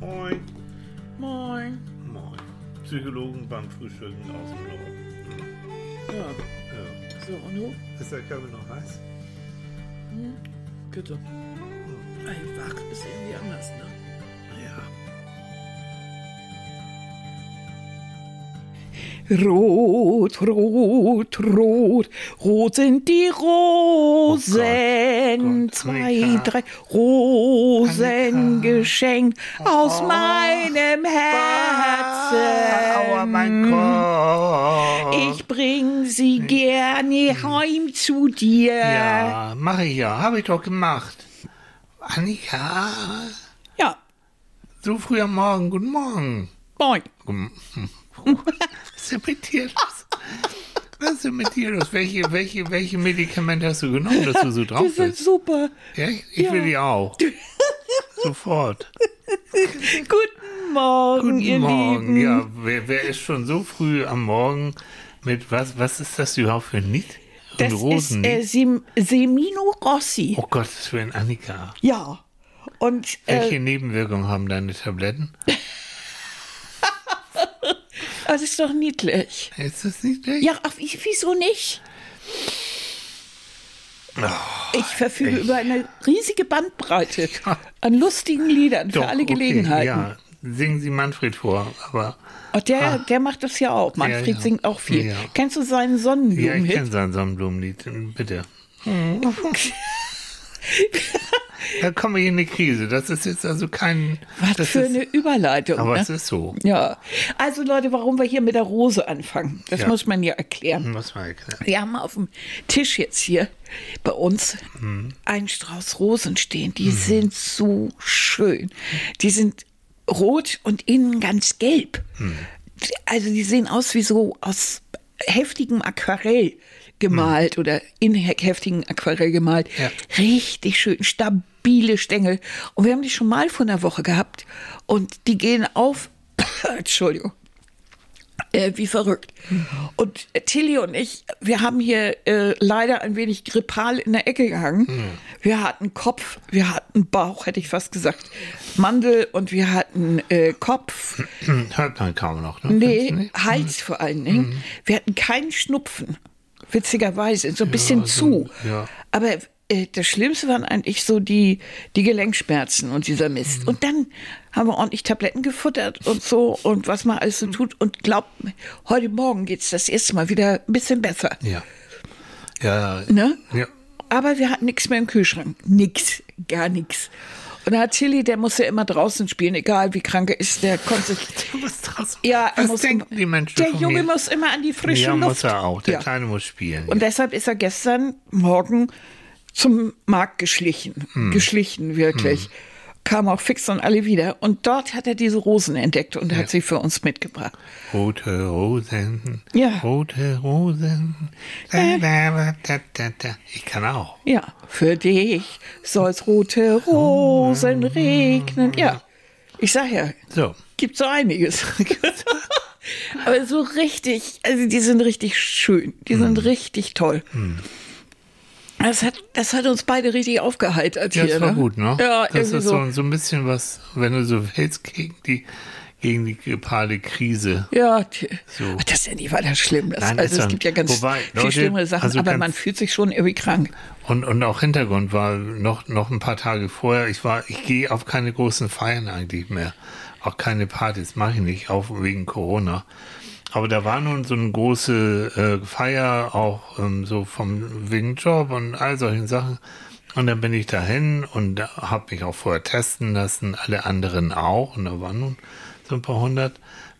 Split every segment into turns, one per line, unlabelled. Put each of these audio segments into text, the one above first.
Moin.
Moin.
Moin. Psychologen beim Frühstücken aus dem Norden.
Ja,
Ja.
so und du?
Ist der Körper noch heiß?
Bitte. Ey, wach ist irgendwie anders, ne? Rot, rot, rot, rot sind die Rosen.
Gott,
Zwei,
Annika.
drei Rosen geschenkt aus
Oh.
meinem Herzen.
Aua, mein Kopf.
Ich bring sie gerne heim zu dir.
Ja, mache ich ja. Habe ich doch gemacht. Annika,
Ja,
so früh am Morgen. Guten Morgen.
moin.
Guten- Was ist denn mit dir los? Was ist denn mit dir los? Welche, welche, welche Medikamente hast du genommen, dass du so
Die
drauf
sind
bist?
super.
Ja, ich, ich will
Ja.
die auch. Sofort.
Guten Morgen,
Guten
ihr
Morgen.
Lieben.
Ja, wer, wer ist schon so früh am Morgen mit was? Was ist das überhaupt für ein Lied? Ein
Das ist
Rosenlied?
äh, Sem Semino Rossi.
oh Gott, das für ein Annika.
Ja. Und
Welche
äh,
Nebenwirkungen haben deine Tabletten?
das ist doch niedlich.
Ist das echt?
Ja, ach, wie- wieso nicht? Ich verfüge
echt.
über eine riesige Bandbreite an lustigen Liedern für
Doch,
alle
okay,
Gelegenheiten.
Ja, singen Sie Manfred vor, aber
Und der, der macht das ja auch. Manfred
ja.
singt auch viel.
Ja.
Kennst du seinen
ja, ich kenne sein Sonnenblumenlied. Bitte. da kommen wir in eine Krise. Das ist jetzt also kein.
Was für
ist,
eine Überleitung.
Aber
ne?
es ist so.
Ja, also Leute, warum wir hier mit der Rose anfangen, das
Ja.
muss man ja erklären.
Was war erklären?
Wir haben auf dem Tisch jetzt hier bei uns
Mhm.
einen Strauß Rosen stehen. Die sind so schön. Die sind rot und innen ganz gelb.
Mhm.
Also die sehen aus wie so aus heftigem Aquarell gemalt oder in he- heftigen Aquarell gemalt.
Ja.
Richtig schön, stabile Stängel. Und wir haben die schon mal vor einer Woche gehabt und die gehen auf. Entschuldigung äh, wie verrückt. Und äh, Tilly und ich, wir haben hier äh, leider ein wenig grippal in der Ecke gehangen. Wir hatten Kopf, wir hatten Bauch, hätte ich fast gesagt, Mandel und wir hatten äh, Kopf,
Hört man kaum noch, ne?
nee? Hals vor allen Dingen. Wir hatten keinen Schnupfen, witzigerweise, so ein bisschen
so,
zu.
ja.
Aber äh, das Schlimmste waren eigentlich so die, die Gelenkschmerzen und dieser Mist.
Mhm.
Und dann haben wir ordentlich Tabletten gefuttert und so und was man alles so tut. Und glaubt heute Morgen geht es das erste Mal wieder ein bisschen besser.
Ja. Ja.
Ne?
Ja.
Aber wir hatten nichts mehr im Kühlschrank. Nix, gar nichts. Und da hat Tilly, der muss ja immer draußen spielen, egal wie krank er ist, der konnte sich.
Du bist draußen.
Ja, er muss
denken
immer,
die Menschen
Der Junge
mir?
muss immer an die frische
ja,
Luft.
muss er auch. Der
Ja.
Kleine muss spielen.
Und deshalb ist er gestern Morgen zum Markt geschlichen.
Hm.
Geschlichen, wirklich. Kam auch fix und alle wieder. Und dort hat er diese Rosen entdeckt und hat sie für uns mitgebracht.
Rote Rosen.
Ja.
Rote Rosen. Da, da, da, da. Ich kann auch.
Ja, für dich soll's rote Rosen regnen. Ja, ich sag ja,
So.
gibt so einiges. Aber so richtig, also die sind richtig schön. Die
Hm.
sind richtig toll. Das hat, das hat uns beide richtig aufgeheitert
Ja,
hier.
das war
ne?
gut, ne?
Ja,
das ist so, so ein bisschen was, wenn du so willst, gegen die, gegen die grippale Krise.
Ja, die,
So.
Ach, das ist ja nicht weiter schlimm. Das,
Nein,
also es gibt ja ganz
wobei,
viel
Leute,
schlimmere Sachen,
also
aber man fühlt sich schon irgendwie krank.
Und, und auch Hintergrund war noch, noch ein paar Tage vorher, ich war, ich gehe auf keine großen Feiern eigentlich mehr. Auch keine Partys, mache ich nicht, auch wegen Corona. Aber da war nun so eine große äh, Feier, auch ähm, so vom wegen Job und all solchen Sachen. Und dann bin ich dahin und habe mich auch vorher testen lassen, alle anderen auch. Und da waren nun so ein paar hundert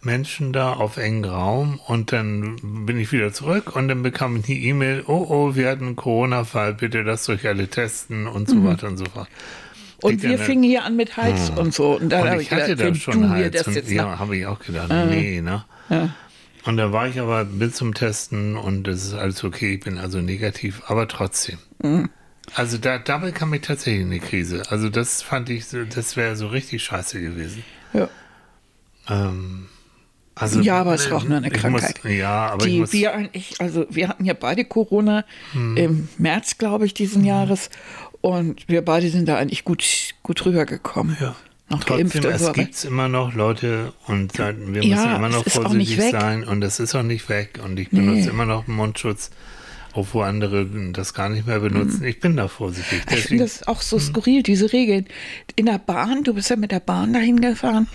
Menschen da auf engem Raum. Und dann bin ich wieder zurück und dann bekam ich die E-Mail, oh, oh, wir hatten einen Corona-Fall, bitte lasst euch alle testen und so weiter und so fort.
Und
Ich
wir fingen hier an mit Hals und so. Und dann
und
habe
ich hatte
gedacht,
da schon Hals. und, ja, habe ich auch gedacht, nee, ne? Und da war ich aber bis zum Testen und das ist alles okay, ich bin also negativ, aber trotzdem.
Mhm.
Also da, da bekam ich tatsächlich eine Krise. Also das fand ich, so, das wäre so richtig scheiße gewesen.
Ja.
Ähm, also,
Ja, aber es ist auch nur eine Krankheit.
Muss, ja, aber
die wir eigentlich, also wir hatten ja beide Corona im März, glaube ich, diesen Jahres. Und wir beide sind da eigentlich gut, gut rübergekommen.
Ja.
Noch geimpft
Trotzdem,
so.
es gibt immer noch Leute und wir
Ja,
müssen immer
es
noch vorsichtig sein und es ist auch nicht weg und ich benutze immer noch Mundschutz, obwohl andere das gar nicht mehr benutzen. Ich bin da vorsichtig.
Mhm. Ich finde das auch so skurril, diese Regeln. In der Bahn, du bist ja mit der Bahn dahin gefahren,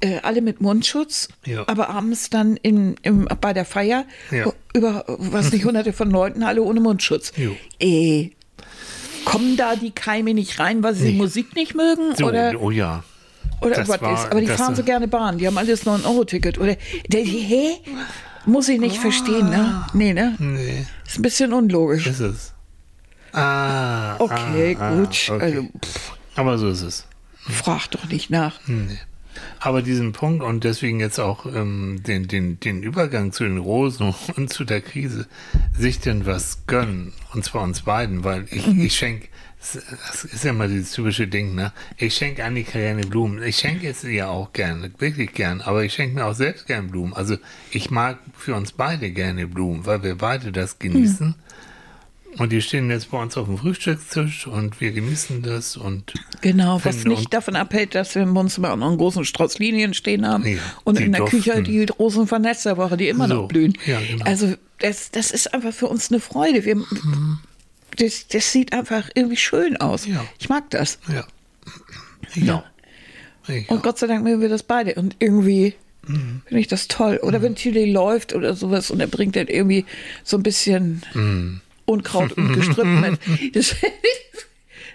äh, alle mit Mundschutz,
Ja.
aber abends dann in, im, bei der Feier
Ja.
über, was nicht, hunderte von Leuten, alle ohne Mundschutz.
Jo.
Äh, kommen da die Keime nicht rein, weil sie
Nee.
Musik nicht mögen?
so,
oder
oh ja.
oder
das
was
war-
ist? Aber die fahren so gerne Bahn, die haben alles 9-Euro-Ticket. Oder, der, hä? Muss ich nicht verstehen, ne? Nee, ne?
Nee,
Ist ein bisschen unlogisch.
ist es. Ah,
Okay,
ah,
gut.
Ah, okay.
Also, pff,
Aber so ist es.
frag doch nicht nach.
Nee. Aber diesen Punkt und deswegen jetzt auch ähm, den, den, den Übergang zu den Rosen und zu der Krise, sich denn was gönnen, und zwar uns beiden, weil ich,
Mhm.
ich schenke, das ist ja mal dieses typische Ding, ne? Ich schenke Annika gerne Blumen. Ich schenke es ihr auch gerne, wirklich gern, aber ich schenke mir auch selbst gern Blumen. Also ich mag für uns beide gerne Blumen, weil wir beide das genießen.
Mhm.
Und die stehen jetzt bei uns auf dem Frühstückstisch und wir genießen das und
Genau, was nicht davon abhält, dass wir im Wohnzimmer auch noch einen großen Strauß Linien stehen haben
Ja,
und in der Küche
duften.
die Rosen von letzter Woche, die immer
So,
noch blühen.
ja, genau.
Also das, das ist einfach für uns eine Freude. Wir, das, das sieht einfach irgendwie schön aus.
Ja.
Ich mag das.
ja. Ja. Ich
Und. Gott sei Dank mögen wir das beide. Und irgendwie
Mhm.
finde ich das toll. Oder wenn Tilly läuft oder sowas und er bringt dann irgendwie so ein bisschen
Mhm.
Unkraut und Gestrüpp mit. Das,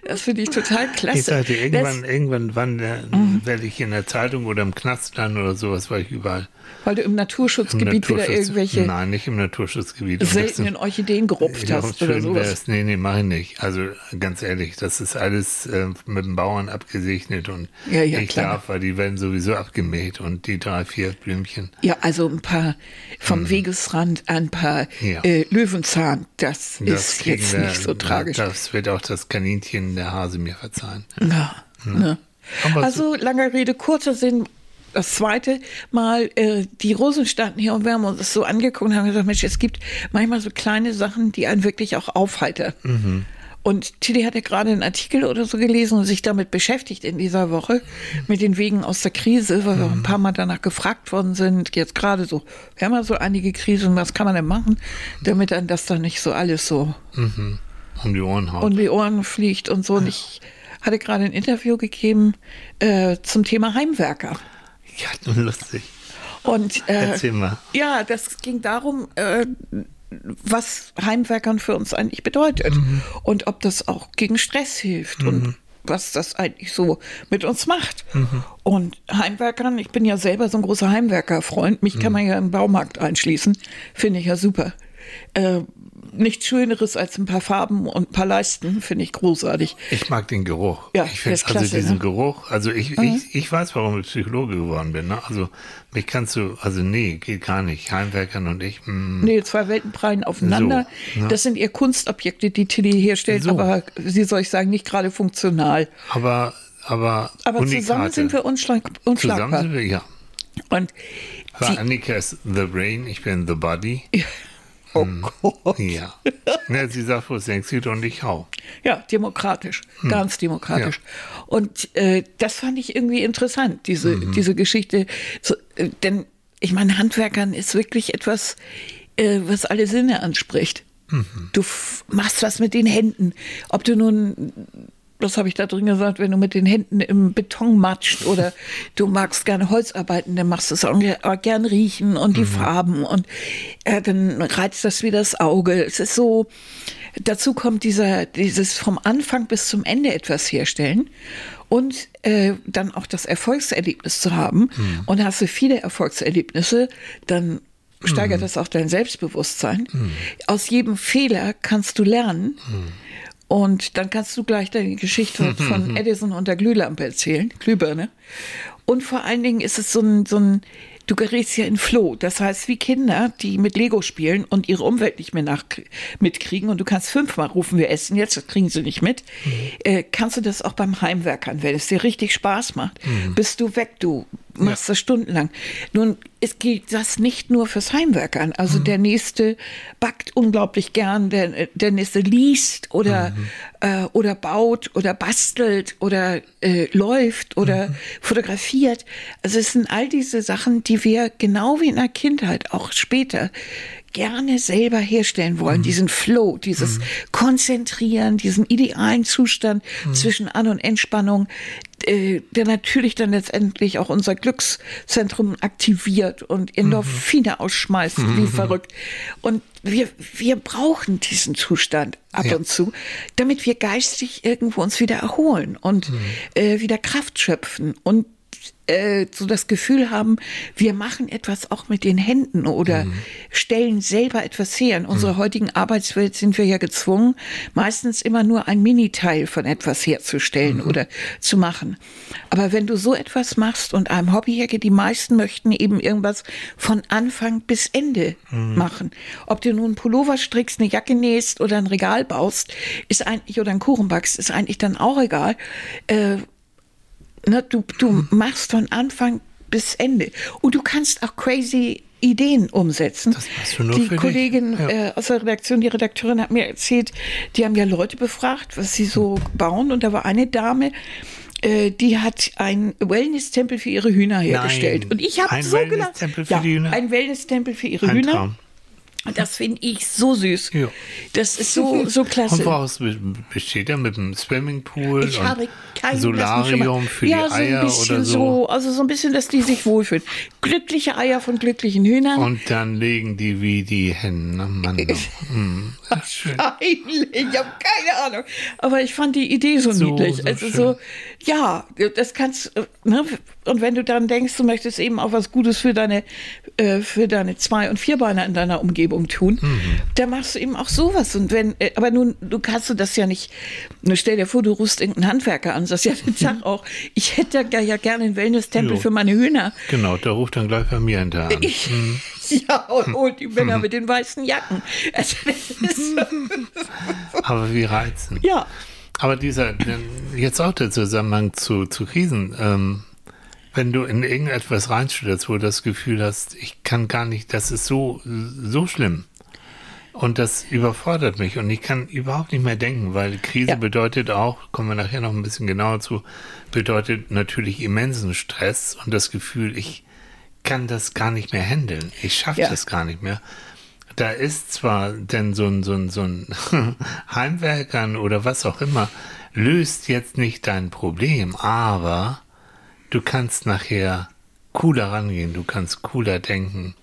das finde ich total klasse.
Ich sagte, irgendwann,
das,
irgendwann wann, äh,
Mhm.
werde ich in der Zeitung oder im Knast landen oder sowas, weil ich überall
weil du im
im
Naturschutzgebiet wieder
Naturschutz-
irgendwelche
Nein, nicht im Naturschutzgebiet.
Seltenen
sind-
Orchideen gerupft hast oder sowas.
wär's. Nee, nee, mach ich nicht. Also ganz ehrlich, das ist alles äh, mit dem Bauern abgesegnet und
Ja, ja,
ich
klar.
darf, weil die werden sowieso abgemäht und die drei, vier Blümchen.
Ja, also ein paar vom Wegesrand, ein paar.
Ja.
äh, Löwenzahn, das,
Das
ist jetzt
wir-
nicht so tragisch.
Das wird auch das Kaninchen der Hase mir verzeihen.
Ja, ne?
Aber
Also, lange Rede, kurzer Sinn. Das zweite Mal, äh, die Rosen standen hier und wir haben uns das so angeguckt und haben gesagt, Mensch, es gibt manchmal so kleine Sachen, die einen wirklich auch aufheitern.
Mhm.
Und Tilly hat ja gerade einen Artikel oder so gelesen und sich damit beschäftigt in dieser Woche mit den Wegen aus der Krise, weil wir auch ein paar Mal danach gefragt worden sind. Jetzt gerade so, wir haben ja so einige Krisen, was kann man denn machen, damit dann das dann nicht so alles so
Um die Ohren haut.
um die Ohren fliegt und so. Und ich hatte gerade ein Interview gegeben äh, zum Thema Heimwerker.
ja, lustig.
Und äh,
Erzähl mal.
ja, das ging darum, äh, was Heimwerkern für uns eigentlich bedeutet
Mhm.
und ob das auch gegen Stress hilft und was das eigentlich so mit uns macht.
Mhm.
Und Heimwerkern, ich bin ja selber so ein großer Heimwerkerfreund, mich
Mhm.
kann man ja im Baumarkt einschließen, finde ich ja super. Äh, nichts Schöneres als ein paar Farben und ein paar Leisten, finde ich großartig.
Ich mag den Geruch.
Ja,
ich finde also diesen
ne?
Geruch, also ich, ich, ich weiß, warum ich Psychologe geworden bin. Ne? Also mich kannst du, also nee, geht gar nicht. Heimwerkern und ich, mm,
Nee, zwei Welten prallen aufeinander.
So, ne?
Das sind eher Kunstobjekte, die Tilly herstellt,
So.
aber sie soll ich sagen, nicht gerade funktional.
aber, aber,
Aber zusammen sind wir unschlag, unschlagbar.
Zusammen sind wir, ja.
Und
Annika ist the brain, ich bin the body.
Oh
Hm.
Gott.
Ja. ja. Sie sagt, wo es denkst du und ich hau.
Ja, demokratisch,
Hm.
ganz demokratisch. Und äh, das fand ich irgendwie interessant, diese,
Mhm.
diese Geschichte. So, äh, denn ich meine, Handwerkern ist wirklich etwas, äh, was alle Sinne anspricht.
Mhm.
Du machst was mit den Händen. Ob du nun, was habe ich da drin gesagt, wenn du mit den Händen im Beton matscht oder du magst gerne Holz arbeiten, dann machst du es auch ge- auch gern riechen und die Farben und äh, dann reizt das wieder das Auge. Es ist so, dazu kommt dieser, dieses vom Anfang bis zum Ende etwas herstellen und äh, dann auch das Erfolgserlebnis zu haben. Und hast du viele Erfolgserlebnisse, dann steigert das auch dein Selbstbewusstsein. Aus jedem Fehler kannst du lernen. Und dann kannst du gleich deine Geschichte von Edison und der Glühlampe erzählen, Glühbirne. Und vor allen Dingen ist es so ein, so ein, du gerätst ja in Flow. Das heißt, wie Kinder, die mit Lego spielen und ihre Umwelt nicht mehr nach, mitkriegen und du kannst fünfmal rufen, wir essen jetzt, das kriegen sie nicht mit, äh, kannst du das auch beim Heimwerkern, wenn es dir richtig Spaß macht, bist du weg, du machst das stundenlang. Nun, es gilt das nicht nur fürs Heimwerkern. Also der nächste backt unglaublich gern, der, der nächste liest oder, äh, oder baut oder bastelt oder äh, läuft oder fotografiert. Also es sind all diese Sachen, die wir genau wie in der Kindheit auch später gerne selber herstellen wollen, diesen Flow, dieses Konzentrieren, diesen idealen Zustand zwischen An- und Entspannung, äh, der natürlich dann letztendlich auch unser Glückszentrum aktiviert und Endorphine ausschmeißt, wie verrückt. Und wir, wir brauchen diesen Zustand ab
Ja.
und zu, damit wir geistig irgendwo uns wieder erholen und äh, wieder Kraft schöpfen und äh, so das Gefühl haben, wir machen etwas auch mit den Händen oder stellen selber etwas her. In unserer heutigen Arbeitswelt sind wir ja gezwungen, meistens immer nur ein Miniteil von etwas herzustellen oder zu machen. Aber wenn du so etwas machst und einem Hobby hergeht, die meisten möchten eben irgendwas von Anfang bis Ende machen. Ob du nun einen Pullover strickst, eine Jacke nähst oder ein Regal baust, ist eigentlich, oder einen Kuchen backst, ist eigentlich dann auch egal. Äh, ne, du, du machst von Anfang bis Ende. Und du kannst auch crazy Ideen umsetzen.
Das machst du nur
die
für dich.
Kollegin
Ja.
äh, aus der Redaktion, die Redakteurin hat mir erzählt, die haben ja Leute befragt, was sie so bauen. Und da war eine Dame, äh, die hat einen Wellness-Tempel für ihre Hühner hergestellt.
Nein,
Und ich habe so
für
ja,
die Hühner?
Ein Wellness-Tempel für ihre
Ein
Hühner.
Traum.
Das finde ich so süß.
Ja.
Das ist so, so klasse.
Und woraus be- besteht er? Mit einem Swimmingpool
Ich
und
habe kein
Solarium für
ja,
die Eier
so ein bisschen
oder so?
Also so ein bisschen, dass die sich wohlfühlen. Glückliche Eier von glücklichen Hühnern.
Und dann legen die wie die Hennen aneinander. Hm, schön.
Wahrscheinlich, ich habe keine Ahnung. Aber ich fand die Idee so,
So,
niedlich.
so
also
schön.
so, ja, das kannst, äh, ne? Und wenn du dann denkst, du möchtest eben auch was Gutes für deine, äh, für deine Zwei- und Vierbeiner in deiner Umgebung tun,
Mhm.
dann machst du eben auch sowas. Und wenn, äh, aber nun, du kannst du das ja nicht, nur stell dir vor, du rufst irgendeinen Handwerker an, sagst ja den Tag auch, ich hätte ja, gerne einen Wellness-Tempel
Jo.
für meine Hühner.
Genau, der ruft dann gleich bei mir hinterher an.
Ich,
Hm.
Ja, und, und die Männer mit den weißen Jacken. Also,
Aber wie reizend.
ja.
Aber dieser, jetzt auch der Zusammenhang zu, zu Krisen. Ähm, wenn du in irgendetwas reinstürzt, wo du das Gefühl hast, ich kann gar nicht, das ist so, so schlimm. Und das überfordert mich und ich kann überhaupt nicht mehr denken, weil Krise
Ja.
bedeutet auch, kommen wir nachher noch ein bisschen genauer zu, bedeutet natürlich immensen Stress und das Gefühl, ich kann das gar nicht mehr handeln. Ich schaffe
Ja.
das gar nicht mehr. Da ist zwar denn so ein, so ein, so ein Heimwerkern oder was auch immer, löst jetzt nicht dein Problem, aber du kannst nachher cooler rangehen, du kannst cooler denken.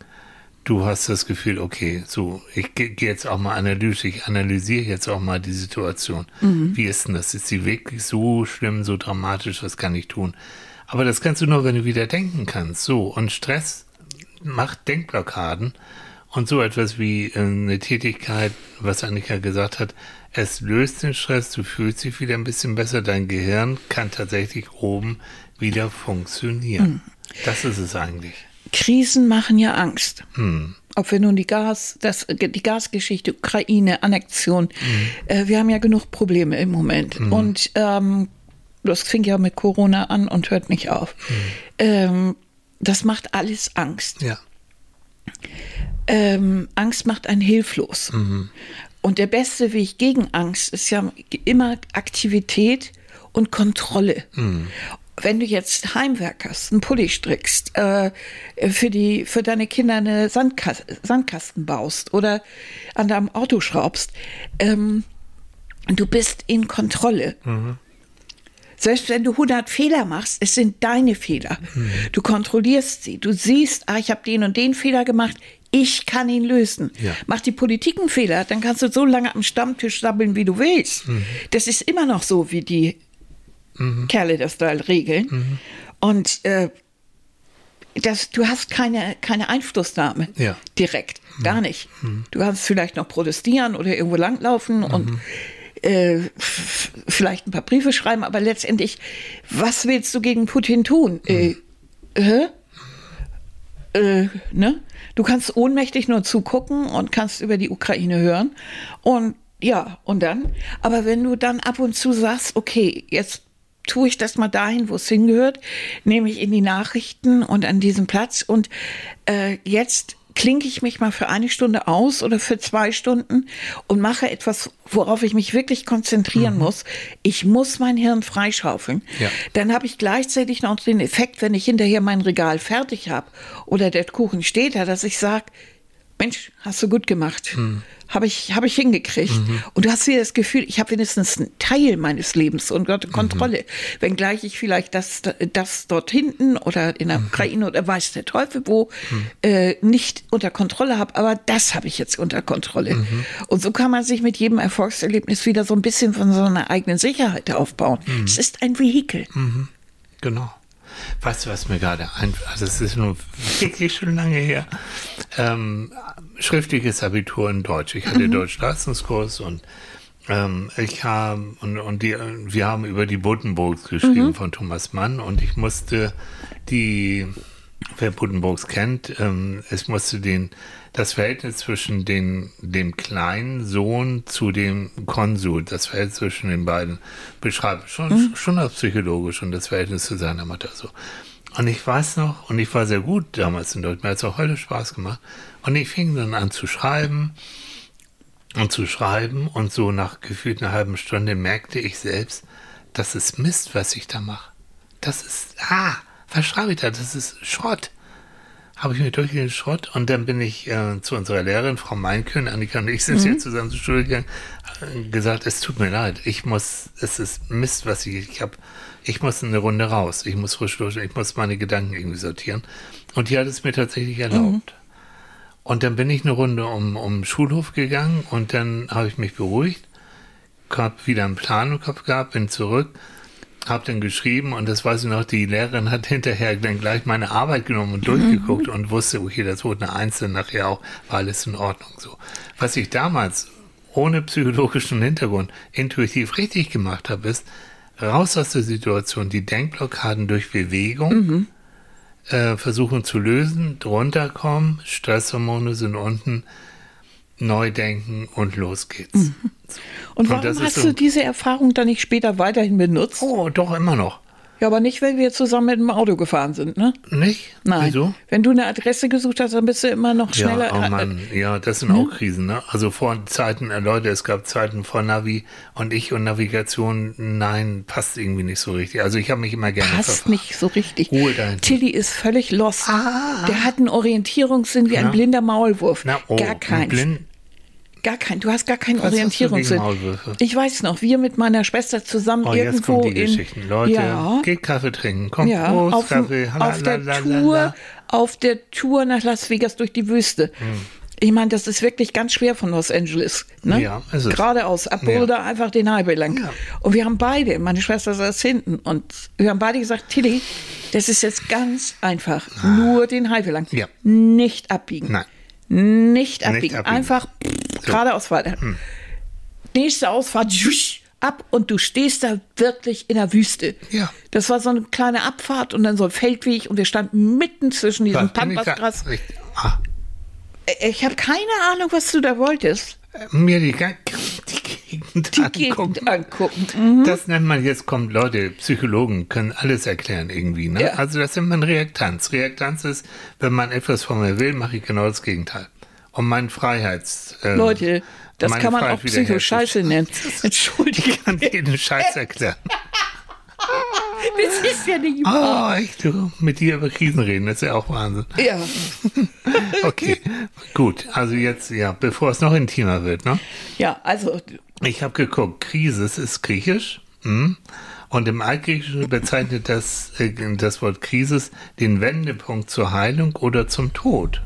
Du hast das Gefühl, okay, so, ich gehe geh jetzt auch mal analytisch, ich analysiere jetzt auch mal die Situation. Wie ist denn das? Ist sie wirklich so schlimm, so dramatisch, was kann ich tun? Aber das kannst du nur, wenn du wieder denken kannst. So, und Stress macht Denkblockaden und so etwas wie äh, eine Tätigkeit, was Annika gesagt hat, es löst den Stress, du fühlst dich wieder ein bisschen besser, dein Gehirn kann tatsächlich oben wieder funktionieren. Das ist es eigentlich.
Krisen machen ja Angst. Ob wir nun die Gas, das, die Gasgeschichte, Ukraine, Annexion, äh, wir haben ja genug Probleme im Moment. Und ähm, das fing ja mit Corona an und hört nicht auf. Ähm, das macht alles Angst.
Ja.
ähm, Angst macht einen hilflos. Und der beste Weg gegen Angst ist ja immer Aktivität und Kontrolle. Wenn du jetzt heimwerkerst, einen Pulli strickst, äh, für, die, für deine Kinder eine Sandkas Sandkasten baust oder an deinem Auto schraubst, ähm, du bist in Kontrolle. Selbst wenn du 100 Fehler machst, es sind deine Fehler. Du kontrollierst sie. Du siehst, ah, ich habe den und den Fehler gemacht. Ich kann ihn lösen.
Ja.
Macht die Politik einen Fehler, dann kannst du so lange am Stammtisch sabbeln, wie du willst. Das ist immer noch so, wie die Kerle das da regeln. Und äh, das, du hast keine, keine Einflussnahme
Ja.
direkt. Gar nicht. Du kannst vielleicht noch protestieren oder irgendwo langlaufen und äh, vielleicht ein paar Briefe schreiben, aber letztendlich, was willst du gegen Putin tun? Äh, hä? Äh, ne? Du kannst ohnmächtig nur zugucken und kannst über die Ukraine hören. Und ja, und dann, aber wenn du dann ab und zu sagst, okay, jetzt tue ich das mal dahin, wo es hingehört, nämlich in die Nachrichten und an diesem Platz. Und äh, jetzt klinke ich mich mal für eine Stunde aus oder für zwei Stunden und mache etwas, worauf ich mich wirklich konzentrieren mhm. muss. Ich muss mein Hirn freischaufeln. Ja. Dann habe ich gleichzeitig noch den Effekt, wenn ich hinterher mein Regal fertig habe oder der Kuchen steht da, dass ich sage, Mensch, hast du gut gemacht. Mhm habe ich, hab ich hingekriegt. Mhm. Und du hast wieder das Gefühl, ich habe wenigstens einen Teil meines Lebens unter Kontrolle. Mhm. Wenngleich ich vielleicht das, das dort hinten oder in der mhm. Ukraine oder weiß der Teufel wo mhm. äh, nicht unter Kontrolle habe, aber das habe ich jetzt unter Kontrolle. Mhm. Und so kann man sich mit jedem Erfolgserlebnis wieder so ein bisschen von so einer eigenen Sicherheit aufbauen. Mhm. Es ist ein Vehikel.
Genau. Weißt du, was mir gerade einfällt? Also, es ist nur wirklich schon lange her. Ähm, schriftliches Abitur in Deutsch. Ich hatte mhm. Deutsch-Leistungskurs und ähm, ich habe und, und die, wir haben über die Buddenbrooks geschrieben mhm. von Thomas Mann und ich musste die, wer Buddenbrooks kennt, ähm, es musste den das Verhältnis zwischen den, dem kleinen Sohn zu dem Konsul, das Verhältnis zwischen den beiden beschreiben. Schon, mhm. schon auch psychologisch und das Verhältnis zu seiner Mutter so. Und ich weiß noch, und ich war sehr gut damals in Deutschland, mir hat es auch heute Spaß gemacht. Und ich fing dann an zu schreiben und zu schreiben und so nach gefühlt einer halben Stunde merkte ich selbst, das ist Mist, was ich da mache. Das ist, ah, was schreibe ich da? Das ist Schrott habe ich mir durchgelesen Schrott und dann bin ich äh, zu unserer Lehrerin, Frau Meinkön, Annika und ich sind mhm. jetzt zusammen zur Schule gegangen, äh, gesagt, es tut mir leid, ich muss, es ist Mist, was ich, ich habe, ich muss eine Runde raus, ich muss frisch durch, ich muss meine Gedanken irgendwie sortieren. Und die hat es mir tatsächlich erlaubt. Mhm. Und dann bin ich eine Runde um, um Schulhof gegangen und dann habe ich mich beruhigt, habe wieder einen Plan im Kopf gehabt, bin zurück habe dann geschrieben und das weiß ich noch, die Lehrerin hat hinterher dann gleich meine Arbeit genommen und durchgeguckt mhm. und wusste, okay, das wurde eine Einzelne nachher auch, war alles in Ordnung so. Was ich damals ohne psychologischen Hintergrund intuitiv richtig gemacht habe, ist raus aus der Situation, die Denkblockaden durch Bewegung mhm. äh, versuchen zu lösen, drunter kommen, Stresshormone sind unten, neu denken und los geht's. Mhm.
Und warum und hast du diese Erfahrung dann nicht später weiterhin benutzt?
Oh, doch immer noch.
Ja, aber nicht, wenn wir zusammen mit dem Auto gefahren sind, ne?
Nicht?
Nein. Wieso? Wenn du eine Adresse gesucht hast, dann bist du immer noch schneller.
Ja, oh Mann, ja, das sind ne? auch Krisen, ne? Also vor Zeiten, äh, Leute, es gab Zeiten vor Navi und ich und Navigation, nein, passt irgendwie nicht so richtig. Also ich habe mich immer gerne
Passt verfahren. nicht so richtig. Ruhe dahin. Tilly ist völlig lost. Ah. Der hat einen Orientierungssinn wie ja. ein blinder Maulwurf. Na, oh, Gar keinen. Blind, Gar kein, du hast gar keinen Was Orientierungssinn. Ich weiß noch, wir mit meiner Schwester zusammen
oh,
irgendwo
jetzt die in Geschichten. Leute, ja, geht Kaffee trinken, kommt ja, Prost,
auf,
Kaffee,
auf der Tour, auf der Tour nach Las Vegas durch die Wüste. Hm. Ich meine, das ist wirklich ganz schwer von Los Angeles. Ne? Ja, ist es. Geradeaus, ab Boulder ja. einfach den Highway lang. Ja. Und wir haben beide, meine Schwester saß hinten und wir haben beide gesagt, Tilly, das ist jetzt ganz einfach. Ah. Nur den Highway lang. Ja. Nicht abbiegen. Nein. Nicht abbiegen. Nicht abbiegen. Einfach so. geradeaus weiter. Hm. Nächste Ausfahrt, schusch, ab und du stehst da wirklich in der Wüste. Ja. Das war so eine kleine Abfahrt und dann so ein Feldweg und wir standen mitten zwischen diesem Pampasgras. Ah. Ich habe keine Ahnung, was du da wolltest.
Mir die, die Gegend
die angucken. Gegend angucken.
Mhm. Das nennt man jetzt, kommt Leute, Psychologen können alles erklären irgendwie. Ne? Ja. Also das nennt man Reaktanz. Reaktanz ist, wenn man etwas von mir will, mache ich genau das Gegenteil. Um meinen Freiheits...
Äh, Leute, das kann man Freiheit auch Psycho-Scheiße nennen. Entschuldige.
Ich kann jeden Scheiß erklären.
Das ist ja nicht
wahr. Oh, ich du, mit dir über Krisen reden, das ist ja auch Wahnsinn.
Ja.
okay, gut. Also jetzt, ja, bevor es noch intimer wird, ne?
Ja, also.
Ich habe geguckt, Krise ist griechisch. Hm? Und im Altgriechischen bezeichnet das, äh, das Wort Krisis den Wendepunkt zur Heilung oder zum Tod.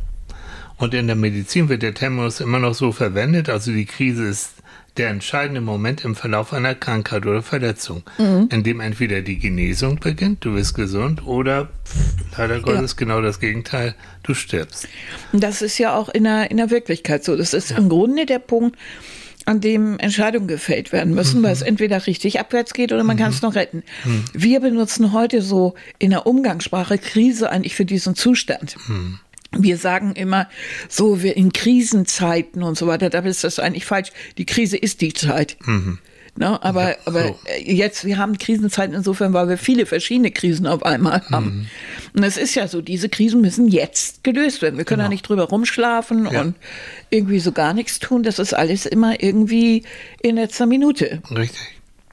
Und in der Medizin wird der Terminus immer noch so verwendet, also die Krise ist der entscheidende Moment im Verlauf einer Krankheit oder Verletzung, mhm. in dem entweder die Genesung beginnt, du bist gesund, oder pff, leider Gottes ja. genau das Gegenteil, du stirbst.
Das ist ja auch in der, in der Wirklichkeit so. Das ist ja. im Grunde der Punkt, an dem Entscheidungen gefällt werden müssen, mhm. weil es entweder richtig abwärts geht oder man mhm. kann es noch retten. Mhm. Wir benutzen heute so in der Umgangssprache Krise eigentlich für diesen Zustand. Wir sagen immer, so wir in Krisenzeiten und so weiter, da ist das eigentlich falsch. Die Krise ist die Zeit. Mhm. Ne? Aber,
Ja,
aber
so.
äh, jetzt, wir haben Krisenzeiten insofern, weil wir viele verschiedene Krisen auf einmal haben.
Mhm.
Und es ist ja so, diese Krisen müssen jetzt gelöst werden. Wir können ja nicht drüber rumschlafen
Genau. Ja.
und irgendwie so gar nichts tun. Das ist alles immer irgendwie in letzter Minute.
Richtig.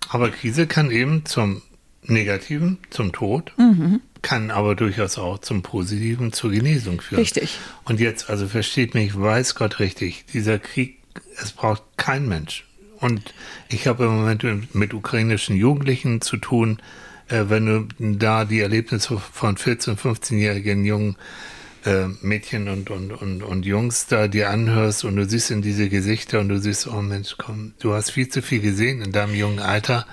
Aber Krise kann eben zum Negativen, zum Tod,
Mhm.
Kann aber durchaus auch zum Positiven, zur Genesung führen.
Richtig.
Und jetzt, also versteht mich, weiß Gott richtig, dieser Krieg, es braucht kein Mensch. Und ich habe im Moment mit, ukrainischen Jugendlichen zu tun, äh, wenn du da die Erlebnisse von 14-, 15-jährigen jungen äh, Mädchen und, und, und, und Jungs da dir anhörst und du siehst in diese Gesichter und du siehst, oh Mensch, komm, du hast viel zu viel gesehen in deinem jungen Alter.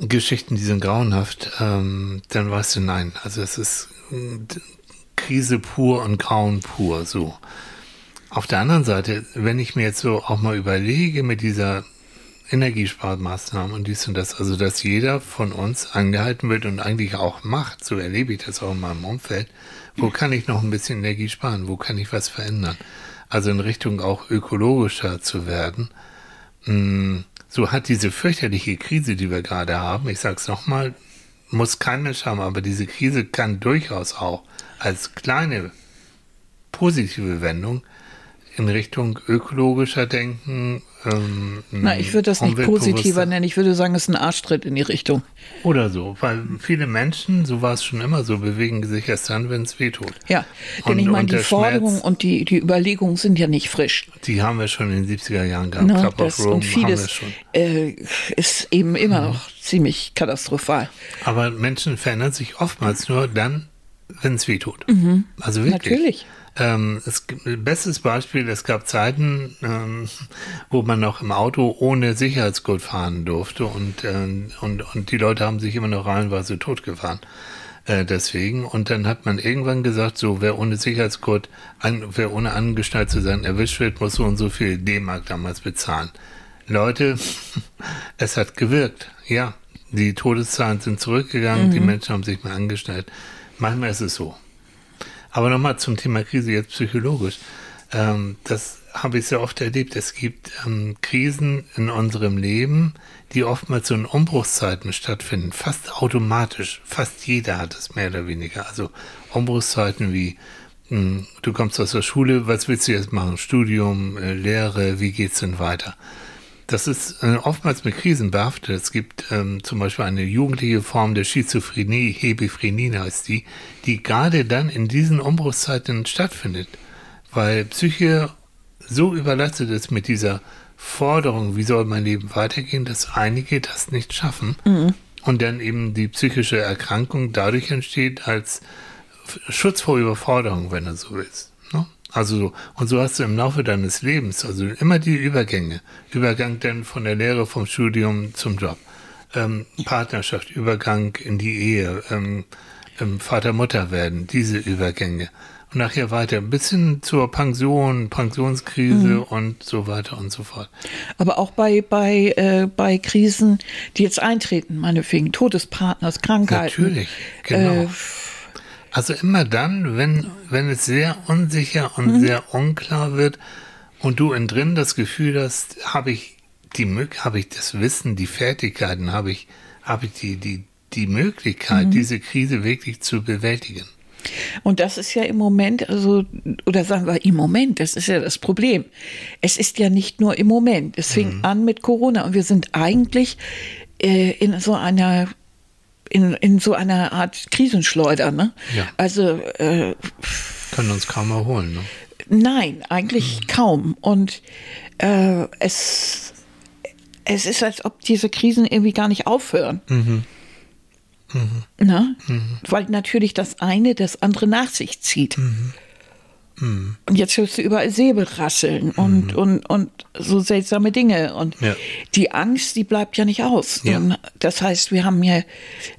Geschichten, die sind grauenhaft, ähm, dann weißt du, nein, also es ist Krise pur und Grauen pur, so. Auf der anderen Seite, wenn ich mir jetzt so auch mal überlege mit dieser Energiesparmaßnahmen und dies und das, also dass jeder von uns angehalten wird und eigentlich auch macht, so erlebe ich das auch in meinem Umfeld, wo kann ich noch ein bisschen Energie sparen, wo kann ich was verändern? Also in Richtung auch ökologischer zu werden. Mm, So hat diese fürchterliche Krise, die wir gerade haben, ich sag's nochmal, muss kein Mensch haben, aber diese Krise kann durchaus auch als kleine positive Wendung in Richtung ökologischer Denken. Ähm,
Na, ich würde das nicht positiver nennen. Ich würde sagen, es ist ein Arschtritt in die Richtung.
Oder so, weil viele Menschen, so war es schon immer so, bewegen sich erst dann, wenn es weh tut.
Ja, denn
Und-
ich meine, die
der
Forderungen und die, die Überlegungen sind ja nicht frisch.
Die haben wir schon in den 70er Jahren gehabt.
Ne?
Club
Das,
Rome
und vieles
schon.
äh, ist eben immer noch ziemlich katastrophal.
Aber Menschen verändern sich oftmals nur dann, wenn es weh tut. Also wirklich.
Mhm. Natürlich.
Ähm, es bestes Beispiel, es gab Zeiten, ähm, wo man noch im Auto ohne Sicherheitsgurt fahren durfte und, ähm, und, und die Leute haben sich immer noch reihenweise totgefahren. Äh, deswegen. Und dann hat man irgendwann gesagt, so, wer ohne Sicherheitsgurt, an, wer ohne angeschnallt zu sein erwischt wird, muss so und so viel D-Mark damals bezahlen. Leute, es hat gewirkt. Ja, die Todeszahlen sind zurückgegangen, die Menschen haben sich mal angestellt. Manchmal ist es so. Aber nochmal zum Thema Krise jetzt psychologisch. Ähm, das habe ich sehr oft erlebt. Es gibt ähm, Krisen in unserem Leben, die oftmals so in Umbruchszeiten stattfinden, fast automatisch. Fast jeder hat es mehr oder weniger. Also Umbruchszeiten wie mh, du kommst aus der Schule, was willst du jetzt machen? Studium, äh, Lehre, wie geht's denn weiter? Das ist äh, oftmals mit Krisen behaftet. Es gibt ähm, zum Beispiel eine jugendliche Form der Schizophrenie, Hebephrenie heißt die, die gerade dann in diesen Umbruchszeiten stattfindet, weil Psyche so überlastet ist mit dieser Forderung, wie soll mein Leben weitergehen, dass einige das nicht schaffen und dann eben die psychische Erkrankung dadurch entsteht als Schutz vor Überforderung, wenn du so willst. Also so, und so hast du im Laufe deines Lebens, also immer die Übergänge. Übergang dann von der Lehre, vom Studium zum Job. Ähm, Partnerschaft, Übergang in die Ehe, ähm, ähm, Vater-Mutter werden, diese Übergänge. Und nachher weiter, bis hin zur Pension, Pensionskrise und so weiter und so fort.
Aber auch bei, bei, äh, bei Krisen, die jetzt eintreten, meinetwegen Tod des Partners, Krankheiten.
Natürlich, genau.
Äh,
Also immer dann, wenn, wenn es sehr unsicher und
Mhm.
sehr unklar wird und du innen drin das Gefühl hast, habe ich die habe ich das Wissen, die Fertigkeiten, habe ich, habe ich die, die, die Möglichkeit,
Mhm.
diese Krise wirklich zu bewältigen.
Und das ist ja im Moment, also, oder sagen wir im Moment, das ist ja das Problem. Es ist ja nicht nur im Moment. Es fing
Mhm.
an mit Corona und wir sind eigentlich äh, in so einer in, in so einer Art Krisenschleuder, ne?
Ja.
Also äh,
Können uns kaum erholen. Ne?
Nein, eigentlich kaum. Und äh, es, es ist, als ob diese Krisen irgendwie gar nicht aufhören. Na? Weil natürlich das eine das andere nach sich zieht. Und jetzt hörst du überall Säbel rasseln und, und, und so seltsame Dinge. Und
Ja.
die Angst, die bleibt ja nicht aus.
Ja.
Das heißt, wir haben hier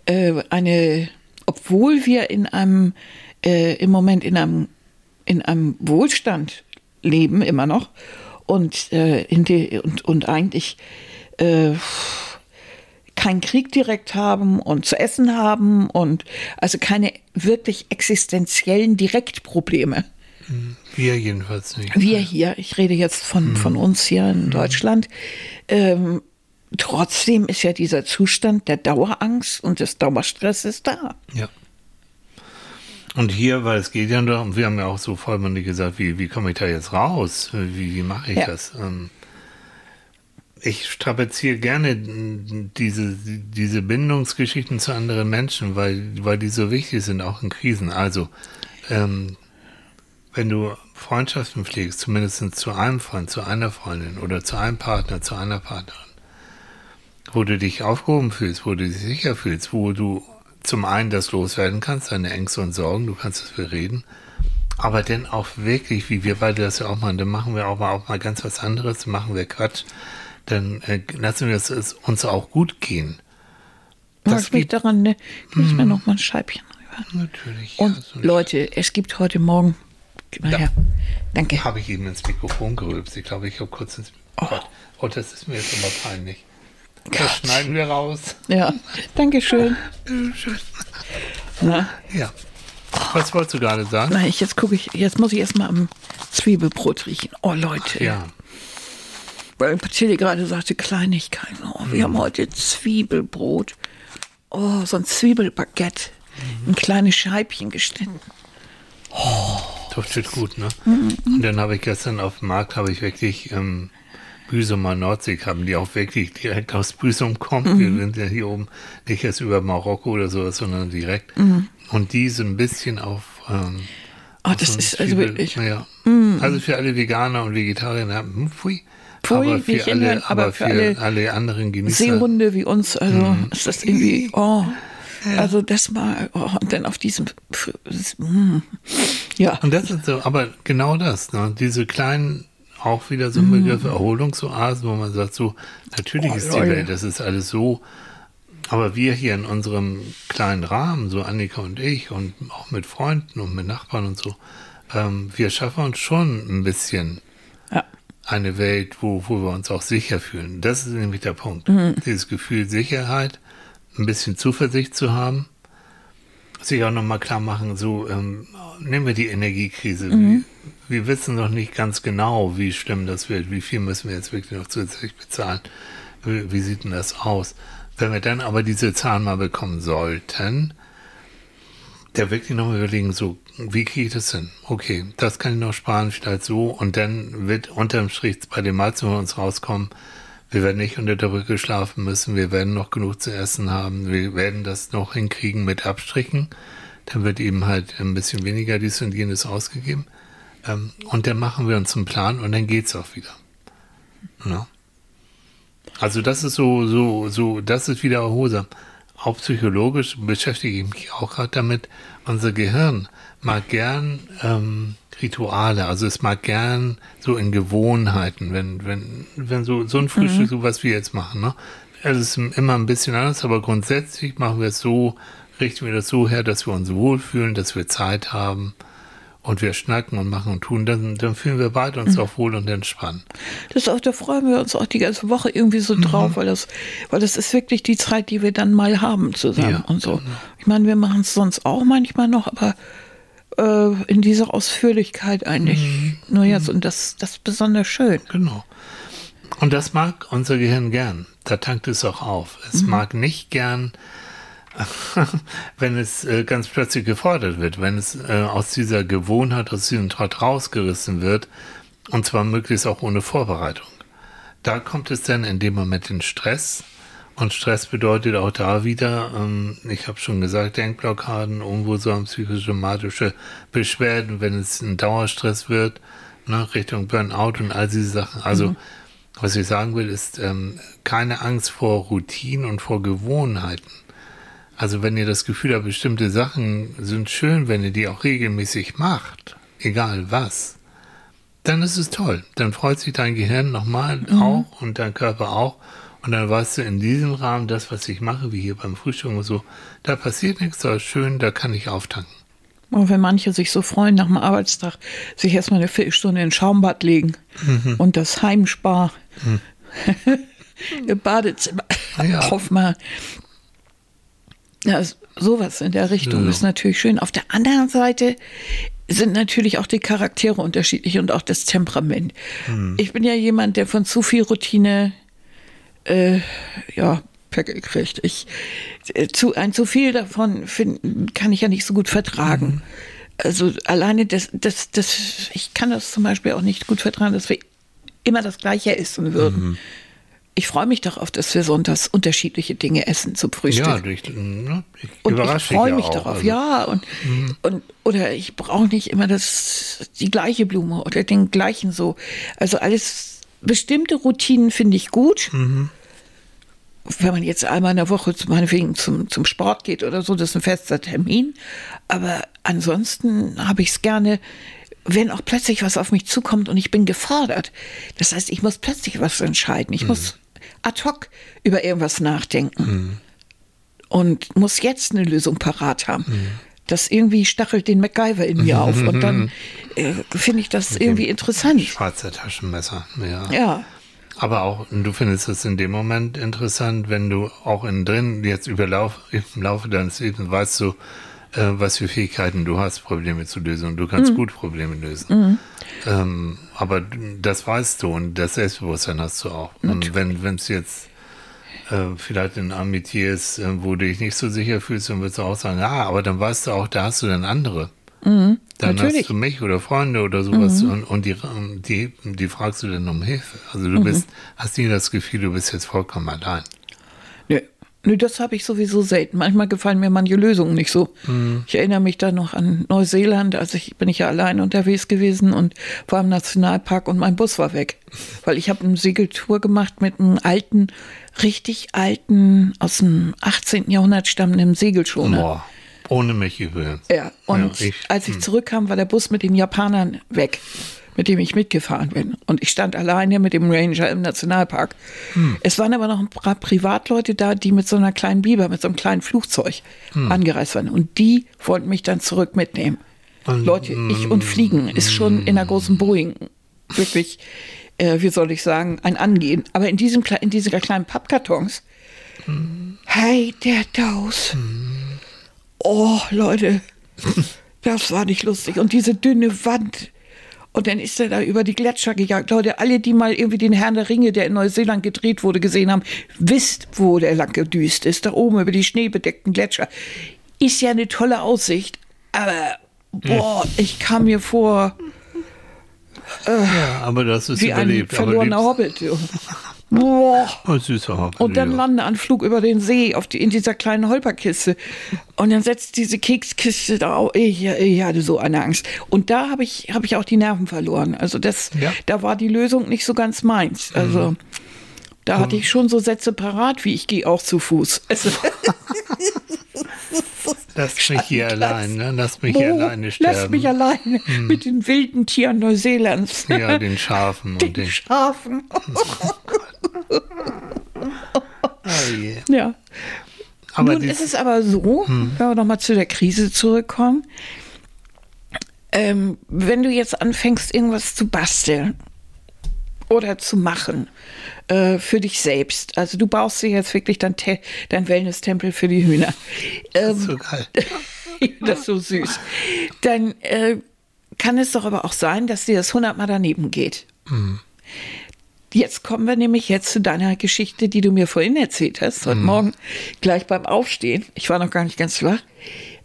äh, eine, obwohl wir in einem, äh, im Moment in einem, in einem Wohlstand leben, immer noch, und, äh, in die, und, und eigentlich äh, keinen Krieg direkt haben und zu essen haben und also keine wirklich existenziellen Direktprobleme.
Wir jedenfalls nicht.
Wir hier, ich rede jetzt von, von uns hier in Deutschland, ähm, trotzdem ist ja dieser Zustand der Dauerangst und des Dauerstresses da.
Ja. Und hier, weil es geht ja darum, wir haben ja auch so vollmundig gesagt, wie, wie komme ich da jetzt raus? Wie, wie mache ich
Ja.
das? Ähm, ich strapaziere gerne diese, diese Bindungsgeschichten zu anderen Menschen, weil, weil die so wichtig sind, auch in Krisen. Also, ähm, wenn du Freundschaften pflegst, zumindest zu einem Freund, zu einer Freundin oder zu einem Partner, zu einer Partnerin, wo du dich aufgehoben fühlst, wo du dich sicher fühlst, wo du zum einen das loswerden kannst, deine Ängste und Sorgen, du kannst es bereden, aber dann auch wirklich, wie wir beide das ja auch machen, dann machen wir auch mal, auch mal ganz was anderes, dann machen wir Quatsch, dann äh, lassen wir es, uns auch gut gehen. Das
ich mich daran, ne? Gib mir noch mal ein Scheibchen rüber.
natürlich.
Und
ja, so
Leute, es gibt heute Morgen. Gib mal
Ja.
her. Danke.
habe ich eben ins Mikrofon gerülpst. Ich glaube, ich habe kurz ins Mikrofon. Oh. das ist mir jetzt aber peinlich. Das
Gott.
schneiden wir raus.
Ja, Dankeschön.
Schön.
Na,
Ja. Was wolltest du gerade sagen?
na, ich, jetzt gucke ich, jetzt muss ich erstmal am Zwiebelbrot riechen. Oh Leute,
Ja.
weil Tilly gerade sagte Kleinigkeiten. Oh, wir
Mhm.
haben heute Zwiebelbrot. Oh, so ein Zwiebelbaguette. In kleine Scheibchen geschnitten.
Duftet gut, ne?
Mhm.
Und dann habe ich gestern auf dem Markt, habe ich wirklich ähm, Büsumer Nordseekrabben, die auch wirklich direkt aus Büsum kommen.
Mhm.
Wir sind ja hier oben nicht erst über Marokko oder sowas, sondern direkt.
Mhm.
Und die sind ein bisschen auf... Ähm,
Oh, das
so
ist also
Zwiebel-
wirklich. Mhm.
Ja. Also für alle Veganer und Vegetarier, hm, pfui.
Pfui,
aber für alle, aber für
alle
alle anderen Genießer.
Seehunde wie uns, also
Mhm.
ist das irgendwie, oh, also das mal, oh, und dann auf diesem, mm, ja,
Und das ist so, aber genau das, ne? diese kleinen, auch wieder so ein Begriff Erholungsoasen, wo man sagt, so, natürlich
Oh,
ist die
Leute.
Welt, das ist alles so, aber wir hier in unserem kleinen Rahmen, so Annika und ich und auch mit Freunden und mit Nachbarn und so, ähm, wir schaffen uns schon ein bisschen
ja,
eine Welt, wo, wo wir uns auch sicher fühlen. Das ist nämlich der Punkt.
Mhm.
Dieses Gefühl Sicherheit, ein bisschen Zuversicht zu haben, sich auch nochmal klar machen, so ähm, nehmen wir die Energiekrise.
Mhm.
Wir, wir wissen noch nicht ganz genau, wie schlimm das wird, wie viel müssen wir jetzt wirklich noch zusätzlich bezahlen. Wie, wie sieht denn das aus? Wenn wir dann aber diese Zahlen mal bekommen sollten, der wirklich nochmal überlegen, so, wie kriege ich das hin? Okay, das kann ich noch sparen, vielleicht so. Und dann wird unterm Strich bei den meisten von uns rauskommen, wir werden nicht unter der Brücke schlafen müssen, wir werden noch genug zu essen haben, wir werden das noch hinkriegen mit Abstrichen. Dann wird eben halt ein bisschen weniger dies und jenes ausgegeben. Ähm, und dann machen wir uns einen Plan und dann geht's auch wieder. Ja. Also das ist so, so, so, das ist wieder erholsam. Auch psychologisch beschäftige ich mich auch gerade damit. Unser Gehirn mag gern ähm, Rituale, also es mag gern so in Gewohnheiten, wenn, wenn, wenn so, so ein Frühstück, so was wir jetzt machen, ne? Es ist immer ein bisschen anders, aber grundsätzlich machen wir es so, richten wir das so her, dass wir uns wohlfühlen, dass wir Zeit haben und wir schnacken und machen und tun, dann, dann fühlen wir beide uns auch wohl und entspannt.
das auch, da freuen wir uns auch die ganze Woche irgendwie so
Mhm.
drauf, weil das, weil das ist wirklich die Zeit, die wir dann mal haben zusammen
Ja,
und so. Ich meine, wir machen es sonst auch manchmal noch, aber äh, in dieser Ausführlichkeit eigentlich
Mhm.
nur jetzt und das, das ist besonders schön.
Genau. Und das mag unser Gehirn gern. Da tankt es auch auf. Es mag nicht gern, wenn es äh, ganz plötzlich gefordert wird, wenn es äh, aus dieser Gewohnheit, aus diesem Trott rausgerissen wird, und zwar möglichst auch ohne Vorbereitung. Da kommt es dann in dem Moment in Stress. Und Stress bedeutet auch da wieder, ähm, ich habe schon gesagt, Denkblockaden, irgendwo so ein psychosomatische Beschwerden, wenn es ein Dauerstress wird, ne, Richtung Burnout und all diese Sachen. Also, was ich sagen will, ist ähm, keine Angst vor Routinen und vor Gewohnheiten. Also wenn ihr das Gefühl habt, bestimmte Sachen sind schön, wenn ihr die auch regelmäßig macht, egal was, dann ist es toll. Dann freut sich dein Gehirn nochmal auch und dein Körper auch. Und dann weißt du, in diesem Rahmen, das, was ich mache, wie hier beim Frühstück und so, da passiert nichts, da ist schön, da kann ich auftanken.
Und wenn manche sich so freuen, nach dem Arbeitstag sich erstmal eine Viertelstunde in Schaumbad legen
Mhm.
und das Heimspar im Badezimmer
Ja.
aufmachen. Ja, sowas in der Richtung
Ja.
ist natürlich schön. Auf der anderen Seite sind natürlich auch die Charaktere unterschiedlich und auch das Temperament.
Mhm.
Ich bin ja jemand, der von zu viel Routine äh, ja, Pöckel kriegt. Ich, äh, zu, ein zu viel davon find, kann ich ja nicht so gut vertragen. Mhm. Also alleine das, das, das, ich kann das zum Beispiel auch nicht gut vertragen, dass wir immer das Gleiche essen würden. Mhm. Ich freue mich darauf, dass wir sonntags unterschiedliche Dinge essen zum Frühstück. Ja, durch, ne, ich und ich freue mich ja darauf, also. ja. Und, mhm. und, oder ich brauche nicht immer das, die gleiche Blume oder den gleichen so. Also alles, bestimmte Routinen finde ich gut. Mhm. Wenn man jetzt einmal in der Woche meinetwegen zum, zum Sport geht oder so, das ist ein fester Termin. Aber ansonsten habe ich es gerne, wenn auch plötzlich was auf mich zukommt und ich bin gefordert. Das heißt, ich muss plötzlich was entscheiden. Ich mhm. muss ad hoc über irgendwas nachdenken mhm. und muss jetzt eine Lösung parat haben. Das irgendwie stachelt den MacGyver in mir auf und dann äh, finde ich das Mit irgendwie interessant.
Schwarze Taschenmesser, ja.
Ja.
Aber auch, du findest es in dem Moment interessant, wenn du auch innen drin, jetzt über Lauf, im Laufe deines Lebens weißt du, äh, was für Fähigkeiten du hast, Probleme zu lösen. Und du kannst mhm. gut Probleme lösen. Mhm. Ähm, aber das weißt du und das Selbstbewusstsein hast du auch. Natürlich. Und wenn es jetzt äh, vielleicht ein Amitier ist, äh, wo du dich nicht so sicher fühlst, dann würdest du auch sagen, ja, aber dann weißt du auch, da hast du dann andere. Mhm, dann natürlich. hast du mich oder Freunde oder sowas mhm. und, und die, die, die fragst du dann um Hilfe. Also du mhm. bist, hast nie das Gefühl, du bist jetzt vollkommen allein.
Nö, das habe ich sowieso selten. Manchmal gefallen mir manche Lösungen nicht so. Mhm. Ich erinnere mich da noch an Neuseeland, also ich bin ich ja allein unterwegs gewesen und war im Nationalpark und mein Bus war weg. Weil ich habe eine Segeltour gemacht mit einem alten, richtig alten, aus dem 18. Jahrhundert stammenden Segelschoner. Boah,
ohne mich übrigens.
Ja, und ja, ich, als ich hm. zurückkam, war der Bus mit den Japanern weg mit dem ich mitgefahren bin. Und ich stand alleine mit dem Ranger im Nationalpark. Hm. Es waren aber noch ein paar Privatleute da, die mit so einer kleinen Biber, mit so einem kleinen Flugzeug hm. angereist waren. Und die wollten mich dann zurück mitnehmen. Leute, ich und Fliegen ist schon in einer großen Boeing wirklich, äh, wie soll ich sagen, ein Angehen. Aber in, diesem, in diesen kleinen Pappkartons, hm. hey, der Daus. Hm. Oh, Leute, das war nicht lustig. Und diese dünne Wand, und dann ist er da über die Gletscher gejagt. Leute, alle, die mal irgendwie den Herrn der Ringe, der in Neuseeland gedreht wurde, gesehen haben, wisst, wo der lang gedüst ist. Da oben über die schneebedeckten Gletscher. Ist ja eine tolle Aussicht, aber boah, ich kam mir vor.
Äh, ja, aber das ist wie überlebt.
Ein verlorener Hobbit. Boah. Oh, süßer Und dann Landeanflug über den See auf die, in dieser kleinen Holperkiste. Und dann setzt diese Kekskiste da auf. Ich, ich hatte so eine Angst. Und da habe ich, hab ich auch die Nerven verloren. Also das, ja. da war die Lösung nicht so ganz meins. Also mhm. da hatte ich schon so Sätze parat, wie ich gehe auch zu Fuß. Also,
Lass mich hier allein, ne? Lass mich hier alleine sterben.
Lass mich alleine hm. mit den wilden Tieren Neuseelands.
Ja, den Schafen.
Den, den Schafen. oh je. Ja. Aber Nun ist es aber so, hm. wenn wir nochmal zu der Krise zurückkommen, ähm, wenn du jetzt anfängst, irgendwas zu basteln oder zu machen äh, für dich selbst, also du baust dir jetzt wirklich dein, dein Wellness-Tempel für die Hühner. Ähm, das ist so geil. das ist so süß. Dann äh, kann es doch aber auch sein, dass dir das hundertmal daneben geht. Mhm. Jetzt kommen wir nämlich jetzt zu deiner Geschichte, die du mir vorhin erzählt hast, heute mhm. Morgen, gleich beim Aufstehen. Ich war noch gar nicht ganz wach.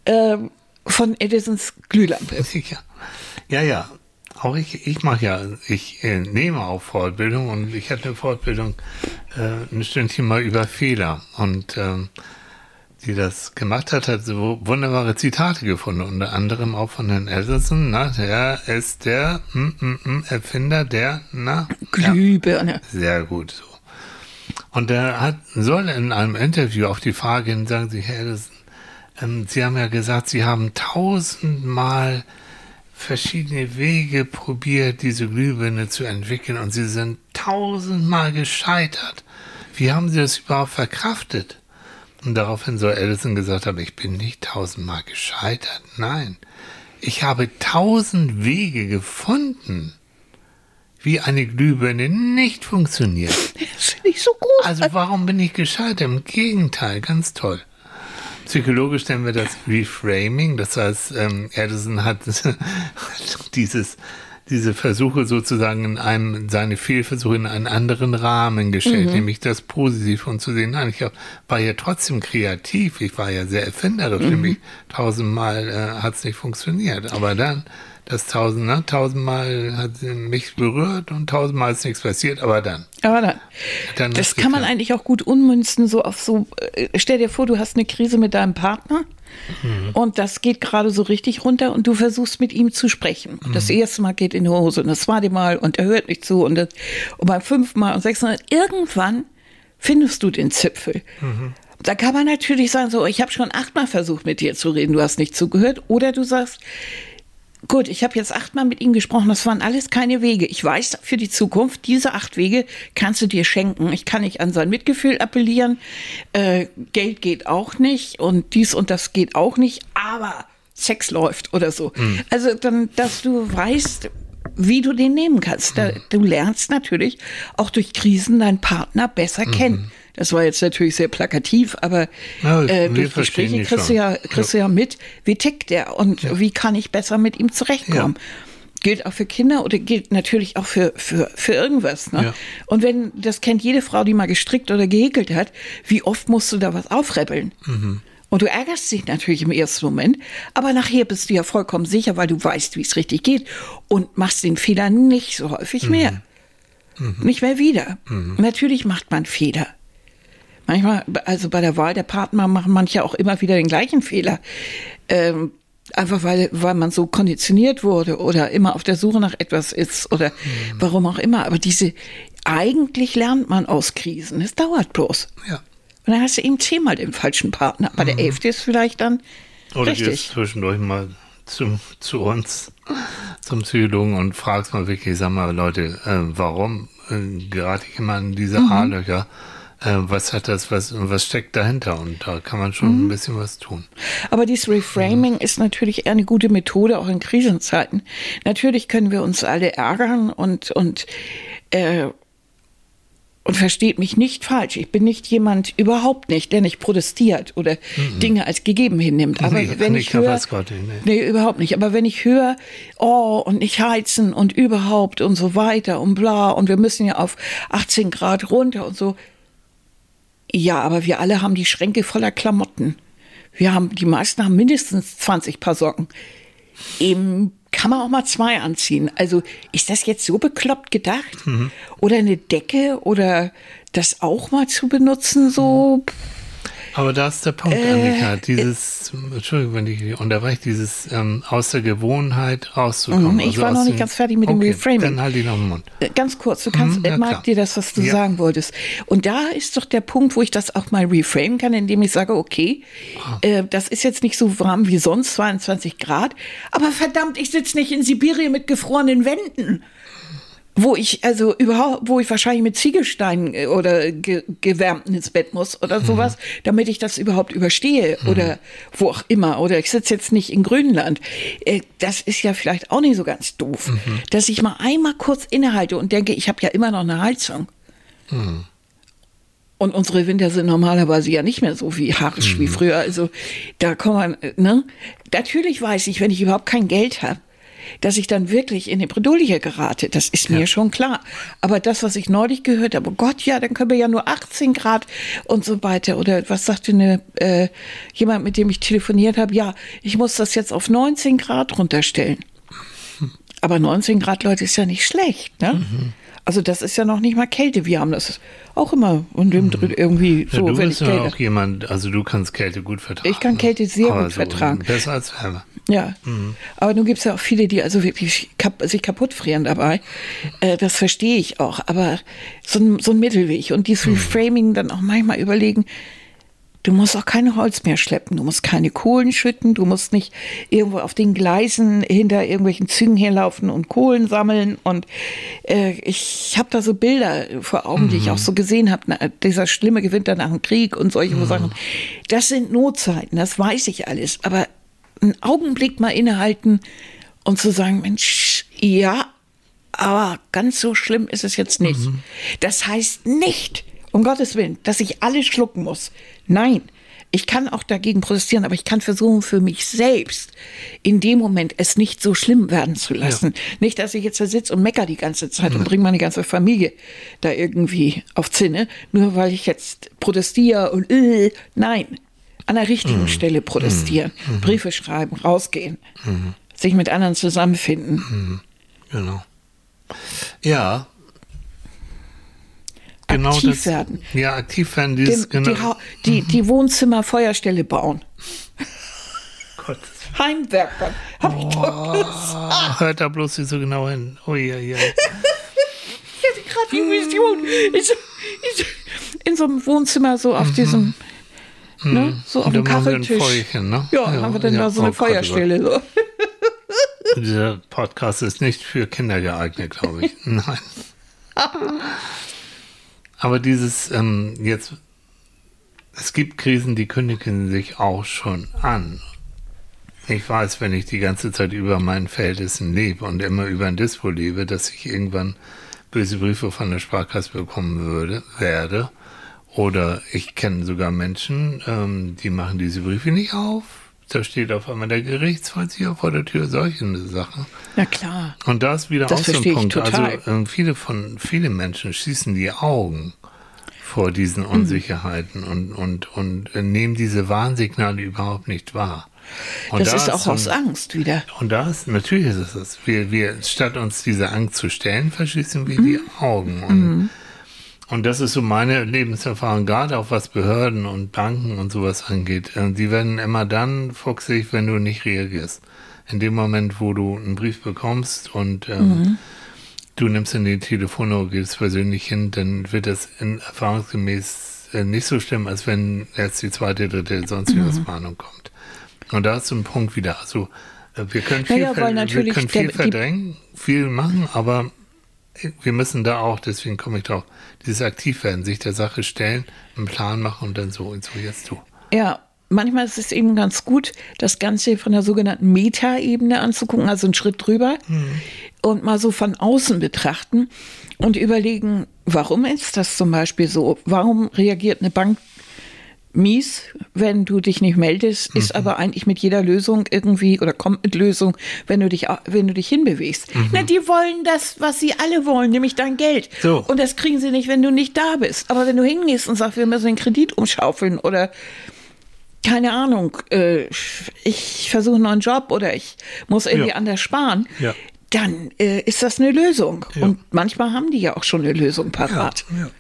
Äh, von Edisons Glühlampe.
Ja, ja. ja. Auch ich, ich mache ja, ich äh, nehme auch Fortbildung und ich hatte Fortbildung äh, ein Stündchen mal über Fehler. Und ähm, die das gemacht hat, hat so wunderbare Zitate gefunden, unter anderem auch von Herrn Ellison, na, der ist der mm, mm, mm, Erfinder der, na,
Glühbirne.
Ja, sehr gut so. Und er hat, soll in einem Interview auf die Frage hin, sagen Sie, Herr Ellison, ähm, Sie haben ja gesagt, Sie haben tausendmal verschiedene Wege probiert, diese Glühbirne zu entwickeln und Sie sind tausendmal gescheitert. Wie haben Sie das überhaupt verkraftet? Und daraufhin soll Edison gesagt haben, ich bin nicht tausendmal gescheitert. Nein, ich habe tausend Wege gefunden, wie eine Glühbirne nicht funktioniert.
Das finde ich so gut.
Also warum bin ich gescheitert? Im Gegenteil, ganz toll. Psychologisch nennen wir das Reframing. Das heißt, ähm, Edison hat dieses diese Versuche sozusagen in einem, seine Fehlversuche in einen anderen Rahmen gestellt, mhm. nämlich das Positiv und zu sehen, nein, ich war ja trotzdem kreativ, ich war ja sehr erfinderisch, mhm. nämlich tausendmal äh, hat es nicht funktioniert, aber dann das tausend, ne, tausendmal hat sie mich berührt und tausendmal ist nichts passiert, aber dann.
Aber dann. dann das kann man eigentlich auch gut unmünzen, so auf so, äh, stell dir vor, du hast eine Krise mit deinem Partner mhm. und das geht gerade so richtig runter und du versuchst mit ihm zu sprechen. Mhm. Das erste Mal geht in die Hose und das zweite Mal und er hört nicht zu und, das, und beim fünften Mal und sechsten Mal, irgendwann findest du den Zipfel. Mhm. Da kann man natürlich sagen, so, ich habe schon achtmal versucht, mit dir zu reden, du hast nicht zugehört. Oder du sagst, Gut, ich habe jetzt achtmal mit ihm gesprochen. Das waren alles keine Wege. Ich weiß für die Zukunft, diese acht Wege kannst du dir schenken. Ich kann nicht an sein Mitgefühl appellieren. Äh, Geld geht auch nicht und dies und das geht auch nicht. Aber Sex läuft oder so. Mhm. Also dann, dass du weißt, wie du den nehmen kannst. Da, hm. du lernst natürlich auch durch Krisen deinen Partner besser mhm. kennen. Das war jetzt natürlich sehr plakativ, aber ja, äh, durch Gespräche kriegst, du ja, kriegst ja. du ja mit, wie tickt der und ja. wie kann ich besser mit ihm zurechtkommen. Ja. Gilt auch für Kinder oder gilt natürlich auch für, für, für irgendwas. Ne? Und wenn, das kennt jede Frau, die mal gestrickt oder gehäkelt hat, wie oft musst du da was aufrebbeln? Mhm. Und du ärgerst dich natürlich im ersten Moment, aber nachher bist du ja vollkommen sicher, weil du weißt, wie es richtig geht und machst den Fehler nicht so häufig mhm. mehr. Mhm. Nicht mehr wieder. Mhm. Natürlich macht man Fehler. Manchmal, also bei der Wahl der Partner machen manche auch immer wieder den gleichen Fehler. Ähm, einfach weil, weil man so konditioniert wurde oder immer auf der Suche nach etwas ist oder mhm. warum auch immer. Aber diese, eigentlich lernt man aus Krisen. Es dauert bloß. Ja. Und dann hast du eben zehnmal den falschen Partner. Aber mhm. der elfte ist vielleicht dann oder richtig. gehst
zwischendurch mal zum, zu uns, zum Psychologen und fragst mal wirklich, sag mal, Leute, äh, warum äh, gerate ich immer in diese mhm. Haarlöcher? Äh, was hat das, was, was steckt dahinter? Und da kann man schon mhm. ein bisschen was tun.
Aber dieses Reframing mhm. ist natürlich eher eine gute Methode, auch in Krisenzeiten. Natürlich können wir uns alle ärgern und, und äh, und versteht mich nicht falsch. Ich bin nicht jemand, überhaupt nicht, der nicht protestiert oder mhm. Dinge als gegeben hinnimmt. Aber nee, wenn ich höre, nee. nee, überhaupt nicht. Aber wenn ich höre, oh, und nicht heizen und überhaupt und so weiter und bla und wir müssen ja auf 18 Grad runter und so, ja, aber wir alle haben die Schränke voller Klamotten. Wir haben, die meisten haben mindestens 20 Paar Socken. Eben kann man auch mal zwei anziehen. Also ist das jetzt so bekloppt gedacht? Mhm. Oder eine Decke oder das auch mal zu benutzen, so. Mhm.
Aber da ist der Punkt, äh, Annika, dieses, äh, Entschuldigung, wenn ich unterbreche, dieses ähm, aus der Gewohnheit rauszukommen.
Mhm, ich also war noch nicht ganz fertig mit okay, dem Reframing.
Dann halt ich noch den Mund.
Äh, ganz kurz, du kannst, mhm, ja, mag dir das, was du ja. sagen wolltest. Und da ist doch der Punkt, wo ich das auch mal reframen kann, indem ich sage, okay, ah. äh, das ist jetzt nicht so warm wie sonst, 22 Grad, aber verdammt, ich sitze nicht in Sibirien mit gefrorenen Wänden wo ich also überhaupt, wo ich wahrscheinlich mit Ziegelsteinen äh, oder ge gewärmten ins Bett muss oder mhm. sowas, damit ich das überhaupt überstehe mhm. oder wo auch immer. Oder ich sitze jetzt nicht in Grönland. Äh, das ist ja vielleicht auch nicht so ganz doof, mhm. dass ich mal einmal kurz innehalte und denke, ich habe ja immer noch eine Heizung. Mhm. Und unsere Winter sind normalerweise ja nicht mehr so wie harsch wie mhm. früher. Also da kann man, äh, ne? Natürlich weiß ich, wenn ich überhaupt kein Geld habe, dass ich dann wirklich in die Bredouille gerate. Das ist mir ja. schon klar. Aber das, was ich neulich gehört habe, oh Gott, ja, dann können wir ja nur 18 Grad und so weiter. Oder was sagte eine, äh, jemand, mit dem ich telefoniert habe? Ja, ich muss das jetzt auf 19 Grad runterstellen. Aber 19 Grad, Leute, ist ja nicht schlecht, ne? Mhm. Also das ist ja noch nicht mal Kälte. Wir haben das auch immer und mhm. irgendwie so.
Ja, du bist ja auch jemand, also du kannst Kälte gut vertragen.
Ich kann Kälte sehr gut so vertragen.
Besser als Wärme.
Ja, mhm. aber nun gibt es ja auch viele, die also wirklich kap sich kaputt frieren dabei. Äh, das verstehe ich auch. Aber so ein, so ein Mittelweg und dieses mhm. Reframing dann auch manchmal überlegen, Du musst auch kein Holz mehr schleppen, du musst keine Kohlen schütten, du musst nicht irgendwo auf den Gleisen hinter irgendwelchen Zügen herlaufen und Kohlen sammeln. Und äh, ich habe da so Bilder vor Augen, mhm. die ich auch so gesehen habe. Dieser schlimme Gewinter nach dem Krieg und solche mhm. Sachen. Das sind Notzeiten, das weiß ich alles. Aber einen Augenblick mal innehalten und zu sagen, Mensch, ja, aber ganz so schlimm ist es jetzt nicht. Mhm. Das heißt nicht, um Gottes Willen, dass ich alles schlucken muss. Nein, Ich kann auch dagegen protestieren, aber ich kann versuchen, für mich selbst in dem Moment es nicht so schlimm werden zu lassen. Ja. Nicht, dass ich jetzt da sitze und mecker die ganze Zeit mhm. und bringe meine ganze Familie da irgendwie auf Zinne, nur weil ich jetzt protestiere und äh, nein, an der richtigen mhm. Stelle protestieren, mhm. mhm. Briefe schreiben, rausgehen, mhm. sich mit anderen zusammenfinden.
Mhm. Genau. Ja, genau
aktiv
das,
werden.
Ja, aktiv werden. Dieses,
Dem, genau. die, die, die Wohnzimmer Feuerstelle bauen. Gott. Heimwerker. Hab oh, ich doch
gesagt. Hört da bloß nicht so genau hin. Oh, ja, ja.
ich hatte gerade die Vision. In so, in so, einem Wohnzimmer, so auf mhm. diesem, mhm. ne, so auf dem Kacheltisch.
Feuerchen, ne?
Ja, ja, haben wir dann ja, da so eine oh, Feuerstelle. So.
Dieser Podcast ist nicht für Kinder geeignet, glaube ich. Nein. Aber dieses ähm, jetzt, es gibt Krisen, die kündigen sich auch schon an. Ich weiß, wenn ich die ganze Zeit über meinen Verhältnissen lebe und immer über ein Dispo lebe, dass ich irgendwann böse Briefe von der Sparkasse bekommen würde, werde. Oder ich kenne sogar Menschen, ähm, die machen diese Briefe nicht auf da steht auf einmal der Gerichtsvollzieher vor der Tür, solche Sachen.
Na klar.
Und da ist wieder das auch so ein Punkt. Also äh, viele von viele Menschen schießen die Augen vor diesen mhm. Unsicherheiten mhm. und, und, und nehmen diese Warnsignale überhaupt nicht wahr.
Und das da ist auch so, aus Angst wieder.
Und da ist, natürlich ist es das. Wir, wir, statt uns diese Angst zu stellen, verschließen wir mhm. die Augen. Und mhm. Und das ist so meine Lebenserfahrung, gerade auch was Behörden und Banken und sowas angeht. Äh, die werden immer dann fuchsig, wenn du nicht reagierst. In dem Moment, wo du einen Brief bekommst und ähm, mhm. du nimmst in die Telefonnummer, gehst persönlich hin, dann wird das in, erfahrungsgemäß äh, nicht so schlimm, als wenn jetzt die zweite, dritte, sonst mhm. Warnung kommt. Und da ist so ein Punkt wieder. Also äh, wir können viel,
naja,
wir können viel verdrängen, viel machen, aber wir müssen da auch, deswegen komme ich drauf, dieses Aktivwerden, sich der Sache stellen, einen Plan machen und dann so und so jetzt du.
Ja, manchmal ist es eben ganz gut, das Ganze von der sogenannten Meta-Ebene anzugucken, also einen Schritt drüber hm. und mal so von außen betrachten und überlegen, warum ist das zum Beispiel so? Warum reagiert eine Bank mies, wenn du dich nicht meldest, ist mhm. aber eigentlich mit jeder Lösung irgendwie oder kommt mit Lösung, wenn du dich, wenn du dich hinbewegst. Mhm. Na, die wollen das, was sie alle wollen, nämlich dein Geld. So. Und das kriegen sie nicht, wenn du nicht da bist. Aber wenn du hingehst und sagst, wir müssen den Kredit umschaufeln oder keine Ahnung, äh, ich versuche einen neuen Job oder ich muss irgendwie ja. anders sparen, ja. dann äh, ist das eine Lösung. Ja. Und manchmal haben die ja auch schon eine Lösung parat. Ja.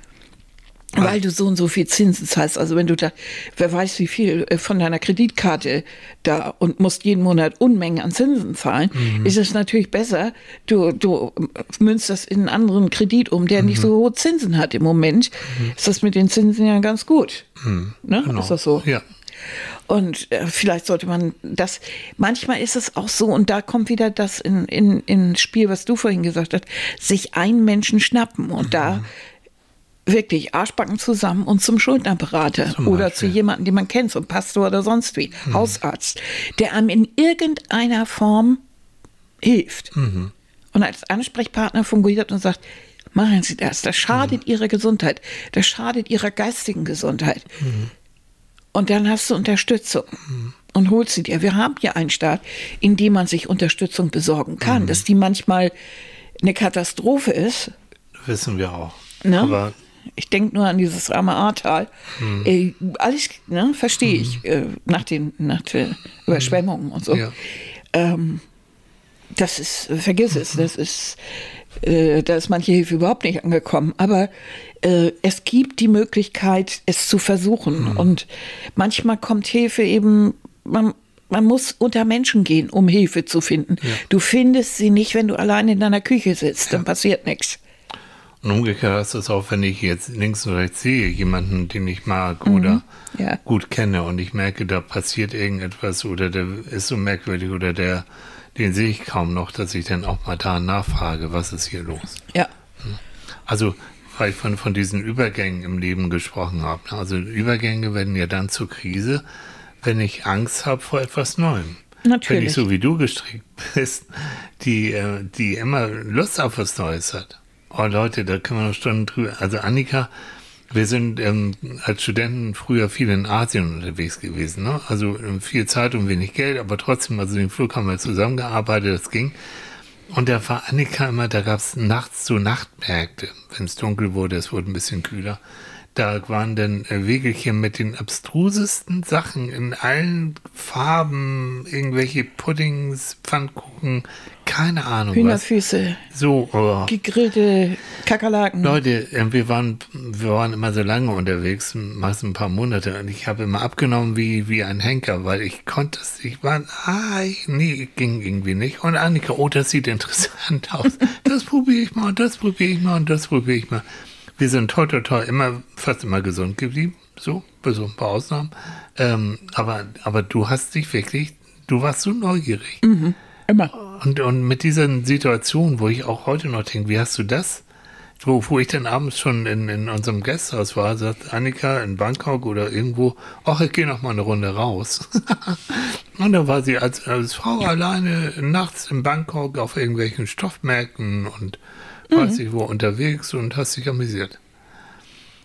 Weil du so und so viel Zinsen zahlst. Also wenn du da, wer weiß wie viel äh, von deiner Kreditkarte da und musst jeden Monat Unmengen an Zinsen zahlen, mhm. ist es natürlich besser, du, du münzt das in einen anderen Kredit um, der mhm. nicht so hohe Zinsen hat im Moment. Mhm. Ist das mit den Zinsen ja ganz gut. Mhm. Ne? Genau. Ist das so?
Ja.
Und äh, vielleicht sollte man das, manchmal ist es auch so, und da kommt wieder das in, in, ins Spiel, was du vorhin gesagt hast, sich einen Menschen schnappen und da mhm wirklich Arschbacken zusammen und zum Schuldnerberater zum oder zu jemandem, den man kennt, zum Pastor oder sonst wie, mhm. Hausarzt, der einem in irgendeiner Form hilft. Mhm. Und als Ansprechpartner fungiert und sagt, machen Sie das, das schadet mhm. Ihrer Gesundheit, das schadet Ihrer geistigen Gesundheit. Mhm. Und dann hast du Unterstützung mhm. und holst sie dir. Wir haben hier einen Staat, in dem man sich Unterstützung besorgen kann, mhm. dass die manchmal eine Katastrophe ist.
Wissen wir auch.
Ne? Aber ich denke nur an dieses arme Ahrtal. Hm. Äh, alles ne, verstehe ich hm. äh, nach den, nach den Überschwemmungen und so. Ja. Ähm, das ist, vergiss es, das ist, äh, da ist manche Hilfe überhaupt nicht angekommen. Aber äh, es gibt die Möglichkeit, es zu versuchen. Hm. Und manchmal kommt Hilfe eben, man, man muss unter Menschen gehen, um Hilfe zu finden. Ja. Du findest sie nicht, wenn du allein in deiner Küche sitzt, dann passiert nichts.
Und umgekehrt ist es auch, wenn ich jetzt links und rechts sehe, jemanden, den ich mag mhm. oder ja. gut kenne und ich merke, da passiert irgendetwas oder der ist so merkwürdig oder der, den sehe ich kaum noch, dass ich dann auch mal da nachfrage, was ist hier los?
Ja.
Also, weil ich von, von diesen Übergängen im Leben gesprochen habe. Also Übergänge werden ja dann zur Krise, wenn ich Angst habe vor etwas Neuem.
Natürlich.
Wenn ich so wie du gestrickt bist, die, äh, die immer Lust auf was Neues hat. Oh Leute, da können wir noch Stunden drüber. Also Annika Wir sind ähm, als Studenten früher viel in Asien unterwegs gewesen. Ne? Also ähm, viel Zeit und wenig Geld, aber trotzdem, also den Flug haben wir zusammengearbeitet, das ging. Und da war Annika immer, da gab es nachts so Nachtmärkte. Wenn es dunkel wurde, es wurde ein bisschen kühler. Da waren dann äh, Wegelchen mit den abstrusesten Sachen in allen Farben, irgendwelche Puddings, Pfannkuchen, keine Ahnung
Hühnerfüße,
was. So, oh.
gegrillte Kakerlaken.
Leute, äh, wir waren, wir waren immer so lange unterwegs, meist ein paar Monate, und ich habe immer abgenommen wie, wie ein Henker, weil ich konnte es, ich war, ah, ich, nee, ging irgendwie nicht. Und Annika, oh, das sieht interessant aus. Das probiere ich mal, und das probiere ich mal, und das probiere ich mal. Wir sind toll, toll, toll, immer, fast immer gesund geblieben. So, bis auf ein paar Ausnahmen. Ähm, aber, aber du hast dich wirklich, du warst so neugierig.
Mhm, immer.
Und, und mit dieser Situation, wo ich auch heute noch denke, wie hast du das? Wo, wo ich dann abends schon in, in unserem Gasthaus war, sagt Annika in Bangkok oder irgendwo, ach, ich gehe noch mal eine Runde raus. und dann war sie als, als Frau alleine nachts in Bangkok auf irgendwelchen Stoffmärkten und mhm. weiß ich wo unterwegs und hast dich amüsiert.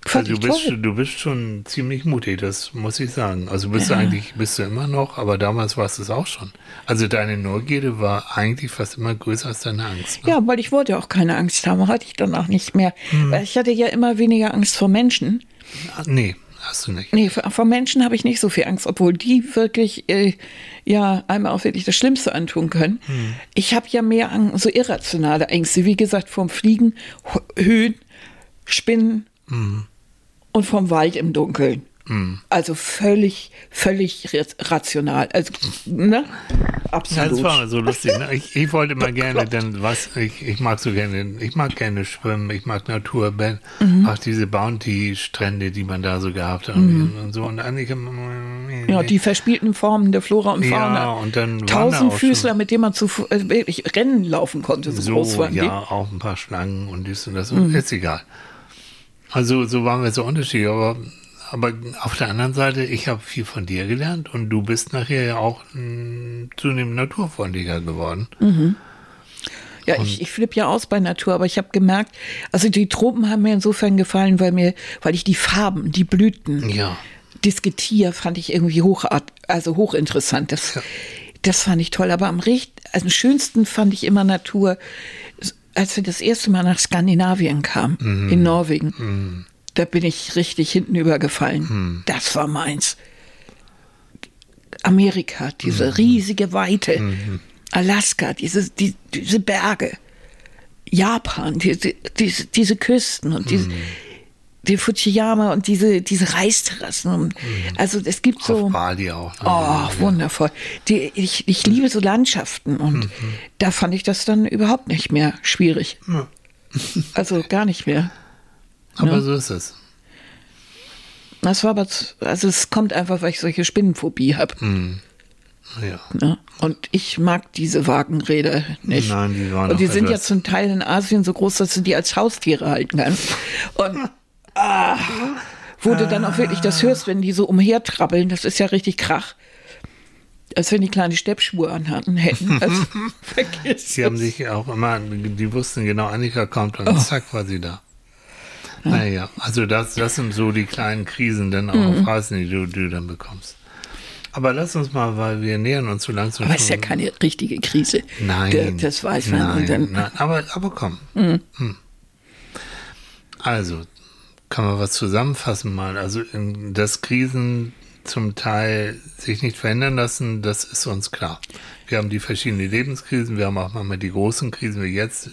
Also du bist, du bist schon ziemlich mutig, das muss ich sagen. Also bist ja. du eigentlich, bist du immer noch, aber damals warst du es auch schon. Also deine Neugierde war eigentlich fast immer größer als deine Angst.
Ne? Ja, weil ich wollte auch keine Angst haben, hatte ich danach nicht mehr. Hm. Ich hatte ja immer weniger Angst vor Menschen.
Ah, nee, hast du nicht.
Nee, vor Menschen habe ich nicht so viel Angst, obwohl die wirklich, äh, ja, einmal auch wirklich das Schlimmste antun können. Hm. Ich habe ja mehr Angst, so irrationale Ängste, wie gesagt, vom Fliegen, Höhen, Spinnen. Hm und vom Wald im Dunkeln. Mhm. Also völlig, völlig rational. Also, ne?
Absolut. Das war so lustig. Ne? Ich, ich, wollte immer gerne, denn was, ich, ich mag so gerne, ich mag gerne schwimmen, ich mag Natur, mhm. auch diese Bounty-Strände, die man da so gehabt hat mhm. und so. Und eigentlich,
ja, die verspielten Formen der Flora und Fauna. Ja,
und dann
Tausendfüßler, mit denen man zu äh, wirklich Rennen laufen konnte. So,
so
groß waren
ja, die. auch ein paar Schlangen und dies und das. Mhm. Ist egal. Also so waren wir so unterschiedlich, aber, aber auf der anderen Seite, ich habe viel von dir gelernt und du bist nachher ja auch m, zunehmend naturfreundlicher geworden.
Mhm. Ja, und ich, ich flippe ja aus bei Natur, aber ich habe gemerkt, also die Tropen haben mir insofern gefallen, weil mir, weil ich die Farben, die Blüten,
ja.
das Getier fand ich irgendwie hochart, also hochinteressant. Das, ja. das fand ich toll. Aber am recht, also am schönsten fand ich immer Natur, als wir das erste Mal nach Skandinavien kamen, mhm. in Norwegen, mhm. da bin ich richtig hinten übergefallen. Mhm. Das war meins. Amerika, diese mhm. riesige Weite. Mhm. Alaska, diese, die, diese Berge. Japan, diese, diese, diese Küsten und diese, mhm den Fujiyama und diese, diese Reisterrassen. Mhm. Also es gibt so.
Auf Bali auch.
Ne? Oh, wundervoll. Die, ich, ich liebe so Landschaften und mhm. da fand ich das dann überhaupt nicht mehr schwierig. Ja. also gar nicht mehr.
Aber ne? so ist es.
Das war aber, also es kommt einfach, weil ich solche Spinnenphobie habe.
Mhm. Ja.
Ne? Und ich mag diese Wagenräder nicht.
Nein, die waren
Und die sind ja zum Teil in Asien so groß, dass du die als Haustiere halten kannst. Und ah, wo du dann auch wirklich das hörst, wenn die so umhertrabbeln, das ist ja richtig Krach. Als wenn die kleine Steppschuhe anhatten hätten. Also,
Sie haben sich auch immer, die wussten genau, Annika kommt und oh. zack war sie da. Naja, also das, das sind so die kleinen Krisen dann auch mhm. auf Reisen, die du, du dann bekommst. Aber lass uns mal, weil wir nähern uns so langsam.
Aber es ist ja keine richtige Krise.
Nein.
Das, das weiß man.
Nein, dann, nein, aber, aber komm. Mhm. Hm. Also, kann man was zusammenfassen mal? Also, dass Krisen zum Teil sich nicht verändern lassen, das ist uns klar. Wir haben die verschiedenen Lebenskrisen, wir haben auch manchmal die großen Krisen wie jetzt,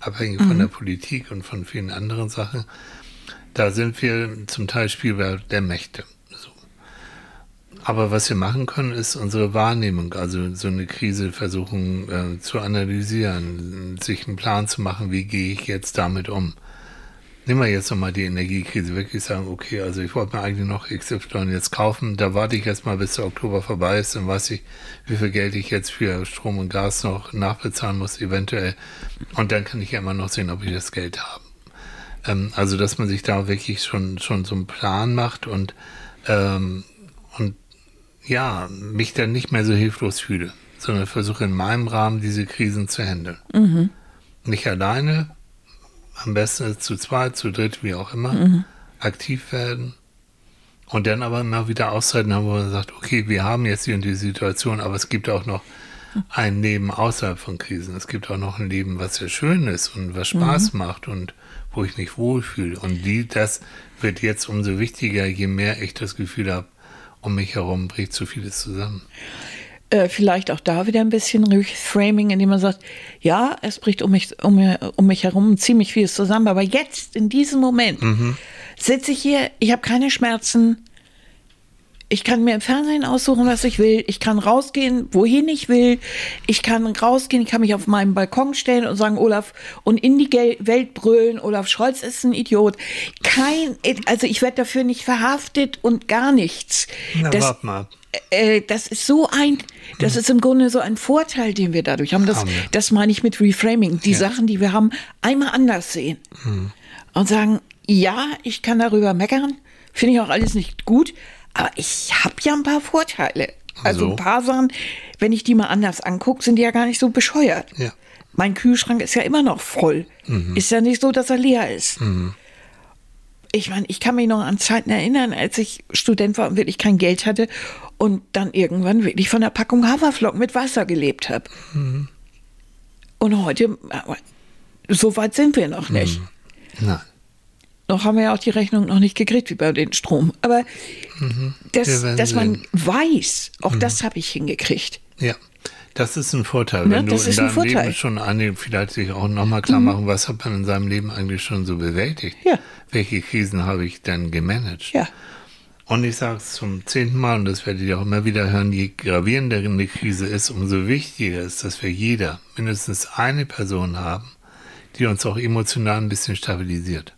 abhängig mhm. von der Politik und von vielen anderen Sachen. Da sind wir zum Teil Spielwerk der Mächte. So. Aber was wir machen können, ist unsere Wahrnehmung, also so eine Krise versuchen äh, zu analysieren, sich einen Plan zu machen, wie gehe ich jetzt damit um. Nehmen wir jetzt nochmal die Energiekrise wirklich sagen, okay, also ich wollte mir eigentlich noch XY jetzt kaufen, da warte ich erst mal, bis der Oktober vorbei ist, dann weiß ich, wie viel Geld ich jetzt für Strom und Gas noch nachbezahlen muss, eventuell. Und dann kann ich ja immer noch sehen, ob ich das Geld habe. Ähm, also, dass man sich da wirklich schon, schon so einen Plan macht und, ähm, und ja, mich dann nicht mehr so hilflos fühle, sondern versuche in meinem Rahmen diese Krisen zu handeln. Mhm. Nicht alleine, am besten zu zweit, zu dritt, wie auch immer. Mhm. aktiv werden und dann aber immer wieder Auszeiten haben, wo man sagt, okay, wir haben jetzt die und die Situation, aber es gibt auch noch ein Leben außerhalb von Krisen. Es gibt auch noch ein Leben, was sehr schön ist und was Spaß mhm. macht und wo ich mich wohlfühle. Und die, das wird jetzt umso wichtiger, je mehr ich das Gefühl habe, um mich herum bricht zu vieles zusammen.
Äh, vielleicht auch da wieder ein bisschen Reframing, indem man sagt, ja, es bricht um mich, um, um mich herum ziemlich vieles zusammen, aber jetzt, in diesem Moment, mhm. sitze ich hier, ich habe keine Schmerzen, ich kann mir im Fernsehen aussuchen, was ich will. Ich kann rausgehen, wohin ich will. Ich kann rausgehen, ich kann mich auf meinen Balkon stellen und sagen, Olaf, und in die Welt brüllen, Olaf Scholz ist ein Idiot. Kein, also ich werde dafür nicht verhaftet und gar nichts.
Na, das, warte mal.
Äh, das ist so ein, das ist im Grunde so ein Vorteil, den wir dadurch haben. Das, haben das meine ich mit Reframing. Die ja. Sachen, die wir haben, einmal anders sehen. Hm. Und sagen, ja, ich kann darüber meckern. Finde ich auch alles nicht gut. Aber ich habe ja ein paar Vorteile. Also so. ein paar Sachen, wenn ich die mal anders angucke, sind die ja gar nicht so bescheuert. Ja. Mein Kühlschrank ist ja immer noch voll. Mhm. Ist ja nicht so, dass er leer ist. Mhm. Ich meine, ich kann mich noch an Zeiten erinnern, als ich Student war und wirklich kein Geld hatte und dann irgendwann wirklich von der Packung Haferflocken mit Wasser gelebt habe. Mhm. Und heute, so weit sind wir noch nicht. Mhm. Nein. Noch haben wir ja auch die Rechnung noch nicht gekriegt, wie bei den Strom. Aber mhm. das, dass man weiß, auch mhm. das habe ich hingekriegt.
Ja, das ist ein Vorteil. Ja, Wenn du in deinem Leben schon eine, vielleicht sich auch nochmal klar mhm. machen, was hat man in seinem Leben eigentlich schon so bewältigt? Ja. Welche Krisen habe ich denn gemanagt? Ja. Und ich sage es zum zehnten Mal, und das werdet ihr auch immer wieder hören, je gravierender eine Krise ist, umso wichtiger ist, dass wir jeder mindestens eine Person haben, die uns auch emotional ein bisschen stabilisiert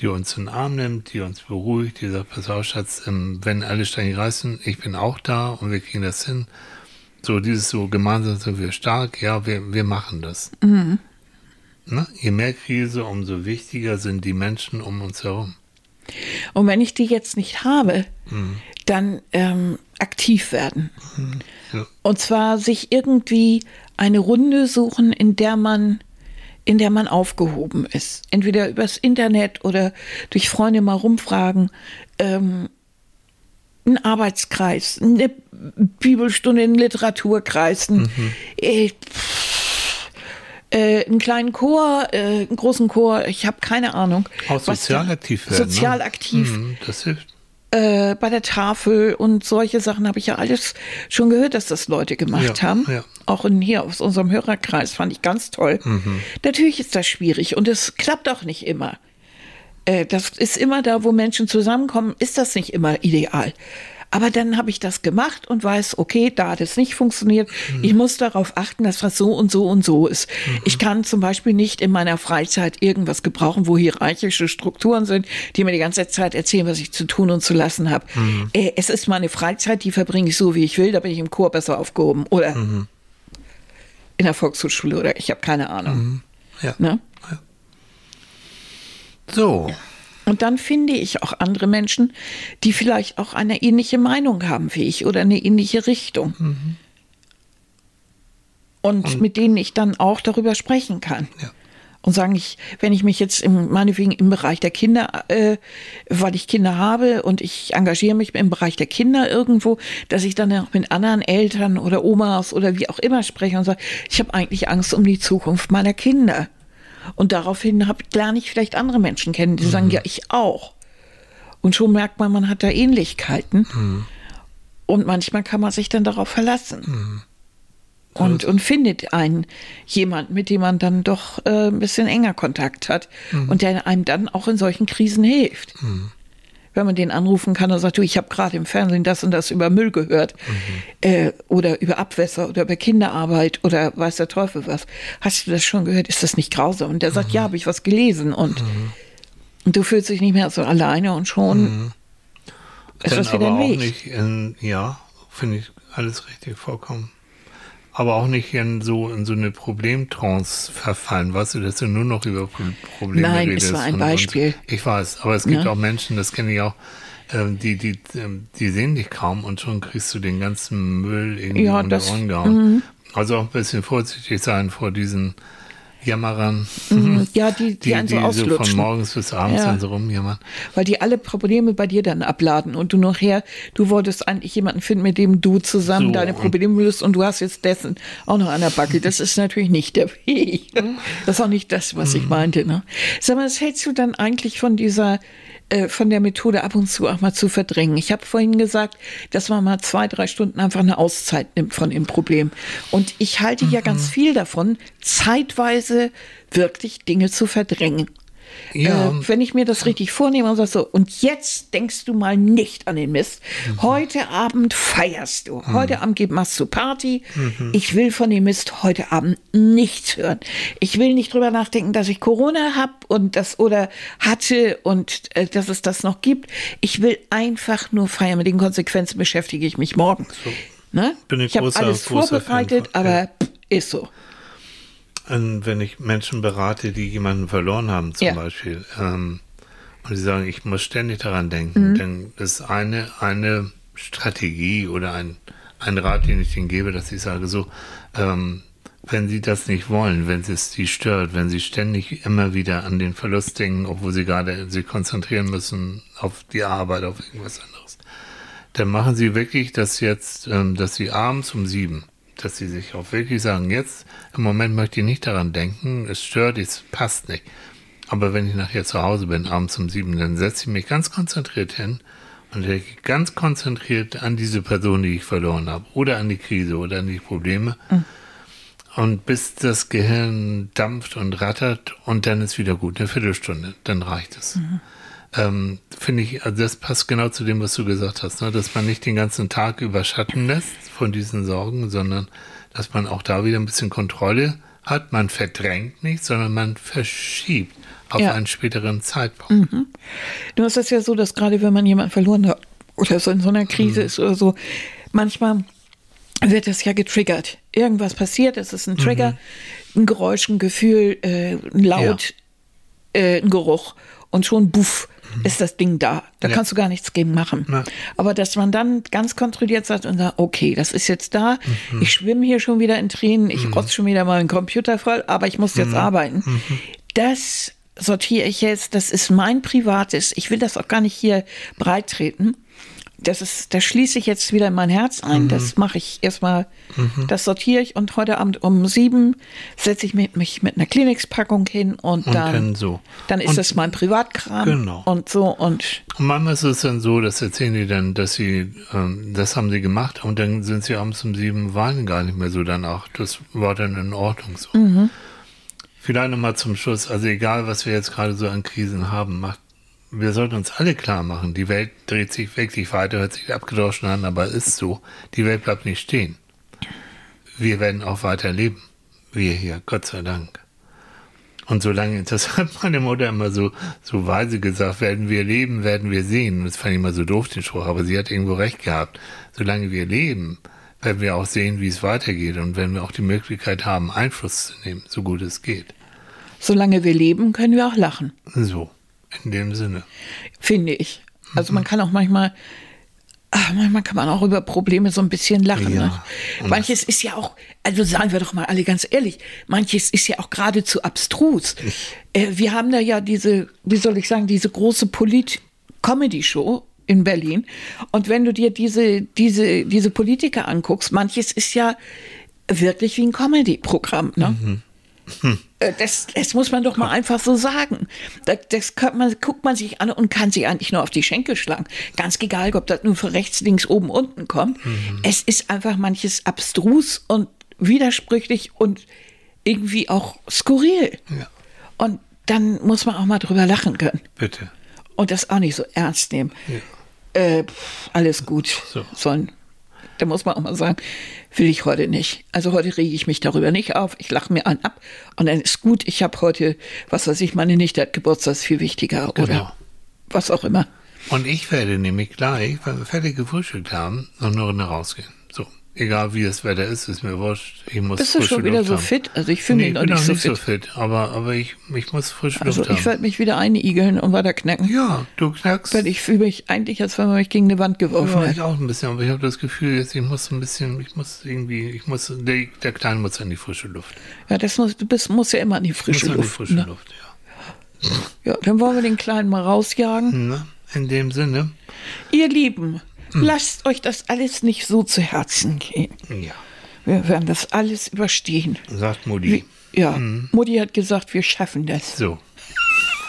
die uns in den Arm nimmt, die uns beruhigt, die sagt, pass auf, Schatz, wenn alle Steine reißen, ich bin auch da und wir kriegen das hin. So dieses so, gemeinsam sind wir stark, ja, wir, wir machen das. Mhm. Na, je mehr Krise, umso wichtiger sind die Menschen um uns herum.
Und wenn ich die jetzt nicht habe, mhm. dann ähm, aktiv werden. Mhm. Ja. Und zwar sich irgendwie eine Runde suchen, in der man in der man aufgehoben ist. Entweder übers Internet oder durch Freunde mal rumfragen. Ähm, ein Arbeitskreis, eine Bibelstunde, ein Literaturkreis, ein, mhm. äh, äh, einen kleinen Chor, äh, einen großen Chor, ich habe keine Ahnung.
Auch sozial aktiv werden.
Sozial
ne?
aktiv. Mhm, das hilft äh, bei der Tafel und solche Sachen habe ich ja alles schon gehört, dass das Leute gemacht ja, haben. Ja. Auch in, hier aus unserem Hörerkreis fand ich ganz toll. Mhm. Natürlich ist das schwierig und es klappt auch nicht immer. Äh, das ist immer da, wo Menschen zusammenkommen, ist das nicht immer ideal. Aber dann habe ich das gemacht und weiß, okay, da hat es nicht funktioniert. Mhm. Ich muss darauf achten, dass das so und so und so ist. Mhm. Ich kann zum Beispiel nicht in meiner Freizeit irgendwas gebrauchen, wo hierarchische Strukturen sind, die mir die ganze Zeit erzählen, was ich zu tun und zu lassen habe. Mhm. Äh, es ist meine Freizeit, die verbringe ich so, wie ich will. Da bin ich im Chor besser aufgehoben. Oder mhm. in der Volkshochschule oder ich habe keine Ahnung. Mhm. Ja. Ne? ja.
So.
Und dann finde ich auch andere Menschen, die vielleicht auch eine ähnliche Meinung haben wie ich oder eine ähnliche Richtung. Mhm. Und, Und, mit denen ich dann auch darüber sprechen kann. Ja. Und sagen, ich, wenn ich mich jetzt im, meinetwegen im Bereich der Kinder, äh, weil ich Kinder habe und ich engagiere mich im Bereich der Kinder irgendwo, dass ich dann auch mit anderen Eltern oder Omas oder wie auch immer spreche und sage, ich habe eigentlich Angst um die Zukunft meiner Kinder. Und daraufhin hab, lerne ich vielleicht andere Menschen kennen, die mhm. sagen, ja, ich auch. Und schon merkt man, man hat da Ähnlichkeiten. Mhm. Und manchmal kann man sich dann darauf verlassen. Mhm. Und, und findet einen jemand, mit dem man dann doch äh, ein bisschen enger Kontakt hat mhm. und der einem dann auch in solchen Krisen hilft. Wenn man den anrufen kann und sagt, du, ich habe gerade im Fernsehen das und das über Müll gehört mhm. äh, oder über Abwässer oder über Kinderarbeit oder weiß der Teufel was. Hast du das schon gehört? Ist das nicht grausam? Und der sagt, mhm. ja, habe ich was gelesen und, mhm. und du fühlst dich nicht mehr so alleine und schon mhm.
ist das wieder ein Weg. Nicht in, ja, finde ich alles richtig vollkommen aber auch nicht in so, in so eine Problemtrance verfallen, weißt du, dass du nur noch über Probleme
Nein, redest. Nein, es war ein Beispiel.
Und, ich weiß, aber es gibt ja. auch Menschen, das kenne ich auch, ähm, die, die, ähm, die sehen dich kaum und schon kriegst du den ganzen Müll irgendwie ja, um die Ohren gehauen. Mhm. Also auch ein bisschen vorsichtig sein vor diesen Jammerern.
Mhm. Ja, die, die, die einen so
die
auslutschen.
So von morgens bis abends
Ja.
dann so rumjammern.
Weil die alle Probleme bei dir dann abladen und du nachher, du wolltest eigentlich jemanden finden, mit dem du zusammen
So,
deine Probleme löst und du hast jetzt dessen auch noch an der Backe. Das ist natürlich nicht der Weg. Das ist auch nicht das, was ich meinte. Ne? Sag mal, was hältst du dann eigentlich von dieser, äh, von der Methode ab und zu auch mal zu verdrängen? Ich habe vorhin gesagt, dass man mal zwei, drei Stunden einfach eine Auszeit nimmt von dem Problem. Und ich halte ja ganz viel davon, zeitweise wirklich Dinge zu verdrängen.
Ja.
Äh, wenn ich mir das richtig vornehme und sage so, und jetzt denkst du mal nicht an den Mist. Heute Abend feierst du. Heute Abend geht- machst du Party. Ich will von dem Mist heute Abend nichts hören. Ich will nicht drüber nachdenken, dass ich Corona habe und das oder hatte und äh, dass es das noch gibt. Ich will einfach nur feiern. Mit den Konsequenzen beschäftige ich mich morgen. Ne?
Bin ein
ich habe alles
großer
vorbereitet, aber
ja.
pff, ist so.
Und wenn ich Menschen berate, die jemanden verloren haben, zum
Ja.
Beispiel, ähm, und sie sagen, ich muss ständig daran denken, dann ist eine, eine Strategie oder ein, ein Rat, den ich ihnen gebe, dass ich sage, so, ähm, wenn sie das nicht wollen, wenn es sie stört, wenn sie ständig immer wieder an den Verlust denken, obwohl sie gerade sich konzentrieren müssen auf die Arbeit, auf irgendwas anderes, dann machen sie wirklich das jetzt, ähm, dass sie abends um sieben, dass sie sich auch wirklich sagen, jetzt im Moment möchte ich nicht daran denken, es stört, es passt nicht. Aber wenn ich nachher zu Hause bin, abends um sieben, dann setze ich mich ganz konzentriert hin und denke ganz konzentriert an diese Person, die ich verloren habe, oder an die Krise oder an die Probleme. Und bis das Gehirn dampft und rattert und dann ist wieder gut, eine Viertelstunde, dann reicht es. Ähm, Finde ich, also das passt genau zu dem, was du gesagt hast, ne? dass man nicht den ganzen Tag überschatten lässt von diesen Sorgen, sondern dass man auch da wieder ein bisschen Kontrolle hat. Man verdrängt nicht, sondern man verschiebt auf
Ja.
einen späteren Zeitpunkt.
Nur ist es ja so, dass gerade wenn man jemanden verloren hat oder so in so einer
Mhm.
Krise ist oder so, manchmal wird das ja getriggert. Irgendwas passiert, es ist ein Trigger,
Mhm.
ein Geräusch, ein Gefühl, äh, ein Laut, äh, ein Geruch und schon buff ist das Ding da. Da
Mhm. Ja.
kannst du gar nichts gegen machen.
Ja.
Aber dass man dann ganz kontrolliert sagt und sagt, okay, das ist jetzt da,
Mhm.
ich schwimme hier schon wieder in Tränen, ich rotze schon wieder mal den Computer voll, aber ich muss
Mhm.
jetzt arbeiten. Das sortiere ich jetzt, das ist mein privates, ich will das auch gar nicht hier breit treten. Das ist, da schließe ich jetzt wieder in mein Herz ein. Das
Mhm.
mache ich erstmal, das sortiere ich und heute Abend um sieben setze ich mich, mich mit einer Kleenex-Packung hin und,
Und
dann,
dann so.
dann ist
Und-
das mein Privatkram
Genau.
und so und
Und manchmal ist es dann so, das erzählen die dann, dass sie, ähm, das haben sie gemacht und dann sind sie abends um sieben, weinen gar nicht mehr so danach. Das war dann in Ordnung so. Vielleicht nochmal zum Schluss, also egal, was wir jetzt gerade so an Krisen haben, macht, wir sollten uns alle klar machen, die Welt dreht sich wirklich weiter, hört sich abgedroschen an, aber ist so. Die Welt bleibt nicht stehen. Wir werden auch weiter leben. Wir hier, Gott sei Dank. Und solange, das hat meine Mutter immer so, so weise gesagt, werden wir leben, werden wir sehen. Das fand ich immer so doof, den Spruch, aber sie hat irgendwo recht gehabt. Solange wir leben, werden wir auch sehen, wie es weitergeht und werden wir auch die Möglichkeit haben, Einfluss zu nehmen, so gut es geht.
solange wir leben, können wir auch lachen.
So, in dem Sinne.
finde ich. Also
Mhm.
man kann auch manchmal, ach, manchmal kann man auch über Probleme so ein bisschen lachen.
Ja.
Ne? Manches ist ja auch, also sagen wir doch mal alle ganz ehrlich, manches ist ja auch geradezu abstrus. Äh, wir haben da ja diese, wie soll ich sagen, diese große Polit-Comedy-Show in Berlin. Und wenn du dir diese, diese, diese Politiker anguckst, manches ist ja wirklich wie ein Comedy-Programm. Ne?
Mhm.
Äh, Das, das muss man doch mal einfach so sagen. Das, das man, guckt man sich an und kann sich eigentlich nur auf die Schenkel schlagen. Ganz egal, ob das nur von rechts, links, oben, unten kommt.
Mhm.
Es ist einfach manches abstrus und widersprüchlich und irgendwie auch skurril.
Ja.
Und dann muss man auch mal drüber lachen können.
Bitte.
Und das auch nicht so ernst nehmen. Äh, pff, alles gut.
So.
Sollen. Da muss man auch mal sagen, will ich heute nicht. Also heute rege ich mich darüber nicht auf. Ich lache mir einen ab und dann ist gut. Ich habe heute, was weiß ich, meine Nichte hat Geburtstag, ist viel wichtiger
Genau.
oder was auch immer.
Und ich werde nämlich gleich, wenn wir fertig gefrühstückt haben, noch eine Runde rausgehen. Egal wie das Wetter ist, ist mir wurscht. Ich muss
Bist du schon wieder
Luft
so
haben.
fit? Also ich fühle
Nee,
mich
ich
noch
bin
nicht
auch
so
nicht
fit.
so fit, aber, aber ich, ich muss frische
Also
Luft
ich
haben.
werde mich wieder einigeln und weiter knacken.
Ja, du knackst.
Weil ich fühle mich eigentlich, als wenn man mich gegen eine Wand geworfen
Ja,
hätte.
ich auch ein bisschen, aber ich habe das Gefühl, jetzt ich muss ein bisschen, ich muss irgendwie, ich muss, der, der Kleine muss an die frische Luft.
Ja, das muss, du bist, musst ja immer an die frische
muss an
Luft.
die frische
ne?
Luft, ja.
Ja, dann wollen wir den Kleinen mal rausjagen.
In dem Sinne,
Ihr Lieben,
Hm.
lasst euch das alles nicht so zu Herzen gehen.
ja,
Wir werden das alles überstehen.
sagt Mutti.
Ja,
Hm.
Mutti hat gesagt, wir schaffen das.
So.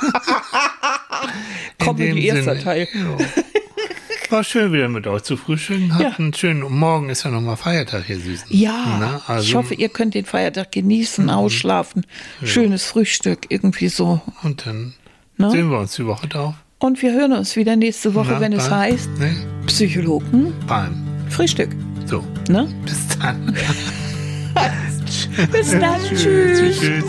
Kommt in
dem
die erste
Sinne,
Teil.
Ja. War schön wieder mit euch zu frühstücken.
Ja.
einen schönen, morgen ist ja nochmal Feiertag hier, Süßen.
Ja,
Na, also,
ich hoffe, ihr könnt den Feiertag genießen, ausschlafen, schönes Frühstück, irgendwie so.
Und dann
Ne?
sehen wir uns die Woche drauf.
Und wir hören uns wieder nächste Woche,
Na,
wenn es heißt
Ne?
Psychologen
Beim.
Frühstück.
So.
Ne?
Bis dann.
Bis dann,
Tschüss.
tschüss.
Tschüss.